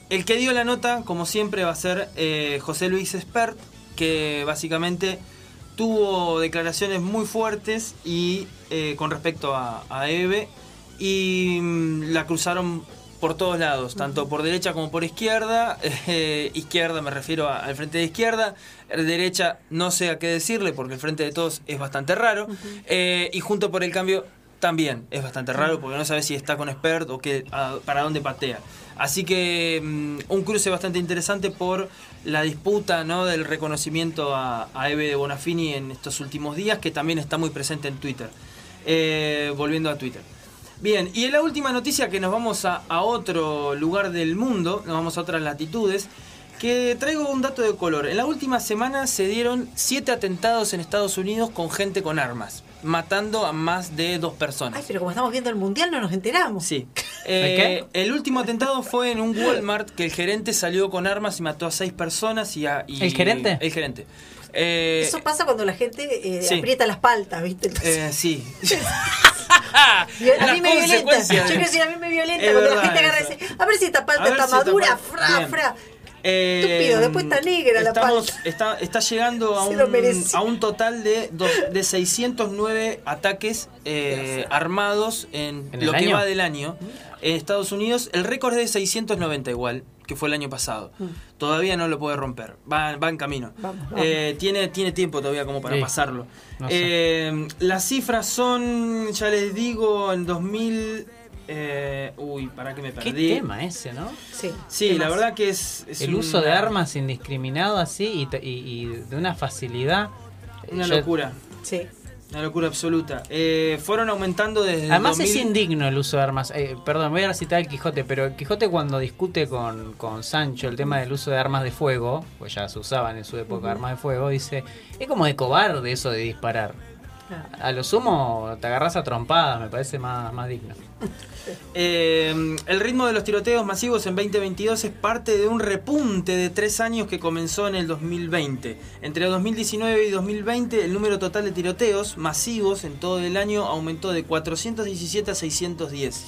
El que dio la nota, como siempre, va a ser eh, José Luis Espert, que básicamente tuvo declaraciones muy fuertes y eh, con respecto a, a Eve y mm, la cruzaron por todos lados, tanto por derecha como por izquierda. *laughs* Eh, izquierda me refiero a- al frente de izquierda, derecha no sé a qué decirle porque el frente de todos es bastante raro. Eh, y junto por el cambio también es bastante raro porque no sabe si está con expert o qué, a- para dónde patea. Así que mm, un cruce bastante interesante por la disputa ¿no? del reconocimiento a, a Eve de Bonafini en estos últimos días, que también está muy presente en Twitter. Eh, volviendo a Twitter. Bien, y en la última noticia que nos vamos a, a otro lugar del mundo, nos vamos a otras latitudes, que traigo un dato de color. En la última semana se dieron siete atentados en Estados Unidos con gente con armas, matando a más de dos personas. Ay, pero como estamos viendo el mundial no nos enteramos. Sí. *laughs* Eh, el último atentado fue en un Walmart que el gerente salió con armas y mató a seis personas y a... y- ¿El gerente? El gerente. Eh, Eso pasa cuando la gente eh, sí. aprieta las paltas, ¿viste? Entonces, eh, sí. *laughs* a mí me violenta. Yo quiero decir, a mí me violenta Es cuando la gente agarra y dice, a ver si esta palta está si madura, fra, fra. Estúpido, después está negra la estamos- palta. Está, está llegando a *laughs* un, a un total de, dos- de 609 ataques eh, armados en, ¿En el lo que año? va del año. En Estados Unidos, el récord es de 690 igual, que fue el año pasado. Todavía no lo puede romper, va, va en camino. Mm. Vamos, vamos. Eh, tiene, tiene tiempo todavía como para Sí. pasarlo. No sé. Eh, las cifras son, ya les digo, en 2000... eh, uy, para que me Qué perdí. tema ese, ¿no? Sí, Sí, ¿qué la más? verdad que es... es El uso de armas indiscriminado así y, te- y- y de una facilidad. Una Yo- locura. Sí. Una locura absoluta. Eh, fueron aumentando desde. Además 2000 es indigno el uso de armas. Eh, perdón, voy a citar al Quijote, pero el Quijote cuando discute con, con Sancho el tema del uso de armas de fuego, pues ya se usaban en su época armas de fuego, dice, es como de cobarde eso de disparar. A lo sumo te agarras a trompadas, me parece más, más digno. *laughs* Eh, el ritmo de los tiroteos masivos en 2022 es parte de un repunte de tres años que comenzó en el 2020. Entre 2019 y 2020, el número total de tiroteos masivos en todo el año aumentó de 417 a 610.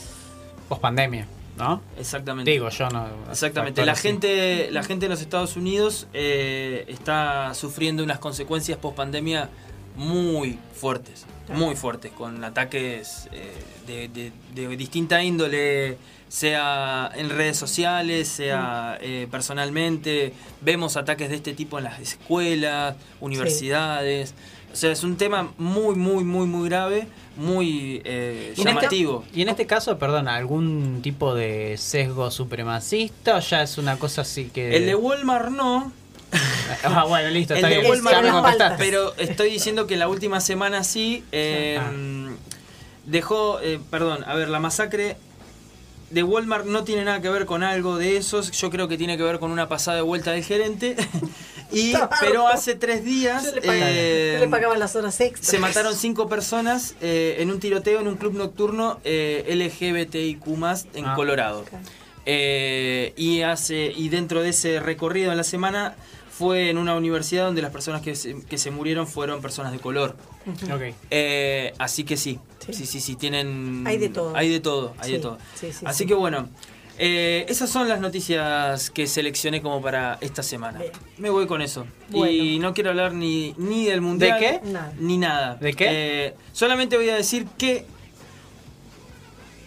Post pandemia, ¿no? Exactamente. Digo yo, no. Exactamente. La gente, la gente en los Estados Unidos eh, está sufriendo unas consecuencias post pandemia muy fuertes, muy fuertes, con ataques eh, de, de- de distinta índole, sea en redes sociales, sea eh, personalmente. Vemos ataques de este tipo en las escuelas, universidades. O sea, es un tema muy, muy, muy, muy grave, muy eh, Y en este- llamativo. Y en este caso, perdona, ¿algún tipo de sesgo supremacista o ya es una cosa así que... El de Walmart no, *laughs* Ah, bueno, listo, está bien. Walmart Ya me no, contestaste. Pero estoy diciendo que la última semana sí. eh, Ah. Dejó, eh, perdón, a ver, la masacre de Walmart no tiene nada que ver con algo de esos. Yo creo que tiene que ver con una pasada de vuelta del gerente. *laughs* y Pero hace tres días Yo le pagaba, eh, yo le pagaban las horas extras. se mataron cinco personas eh, en un tiroteo en un club nocturno eh, LGBTIQ en Ah. Colorado. Eh, y hace y dentro de ese recorrido en la semana fue en una universidad donde las personas que se, que se murieron fueron personas de color. Ok. Eh, así que sí, Sí. sí, sí, sí, tienen... Hay de todo. Hay de todo, hay de todo. sí, sí, así sí. que bueno, eh, esas son las noticias que seleccioné como para esta semana. Bien. Me voy con eso. Y no quiero hablar ni, ni del mundial. qué? Nada. Ni nada. ¿De qué? Eh, solamente voy a decir que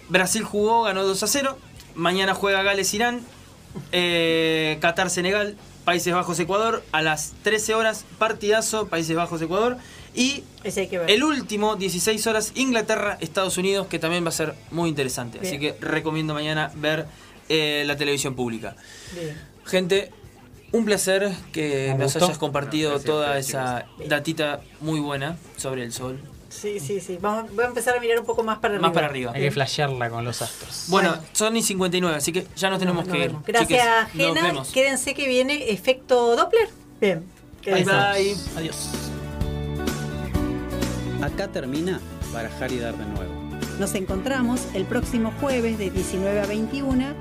Brasil jugó, ganó 2 a 0. Mañana juega Gales-Irán. Eh, Qatar-Senegal. Países Bajos-Ecuador. A las 13 horas, partidazo. Países Bajos-Ecuador. Y Ese hay que ver. el último, 16 horas, Inglaterra-Estados Unidos, que también va a ser muy interesante. Así que recomiendo mañana ver eh, la televisión pública. Bien. Gente, un placer que nos hayas compartido Gracias, toda gracias, esa chicos. datita muy buena sobre el sol. Sí, sí, sí. Vamos, voy a empezar a mirar un poco más para arriba. Más para arriba. Hay que flashearla con los astros. Bueno, son y 59, así que ya nos tenemos que ir. vemos. Gracias, Chiques, Jena. vemos. Quédense que viene efecto Doppler. Bien. Bye bye. Adiós. Acá termina Barajar y Dar de nuevo. Nos encontramos el próximo jueves de 19 a 21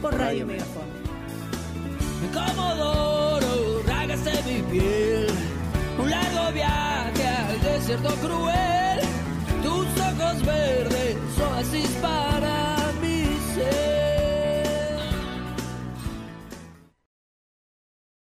por Radio Radio Megafon. Comodoro, rágase mi piel. Un largo viaje desierto cruel, tus ojos verdes, oasis para mi ser.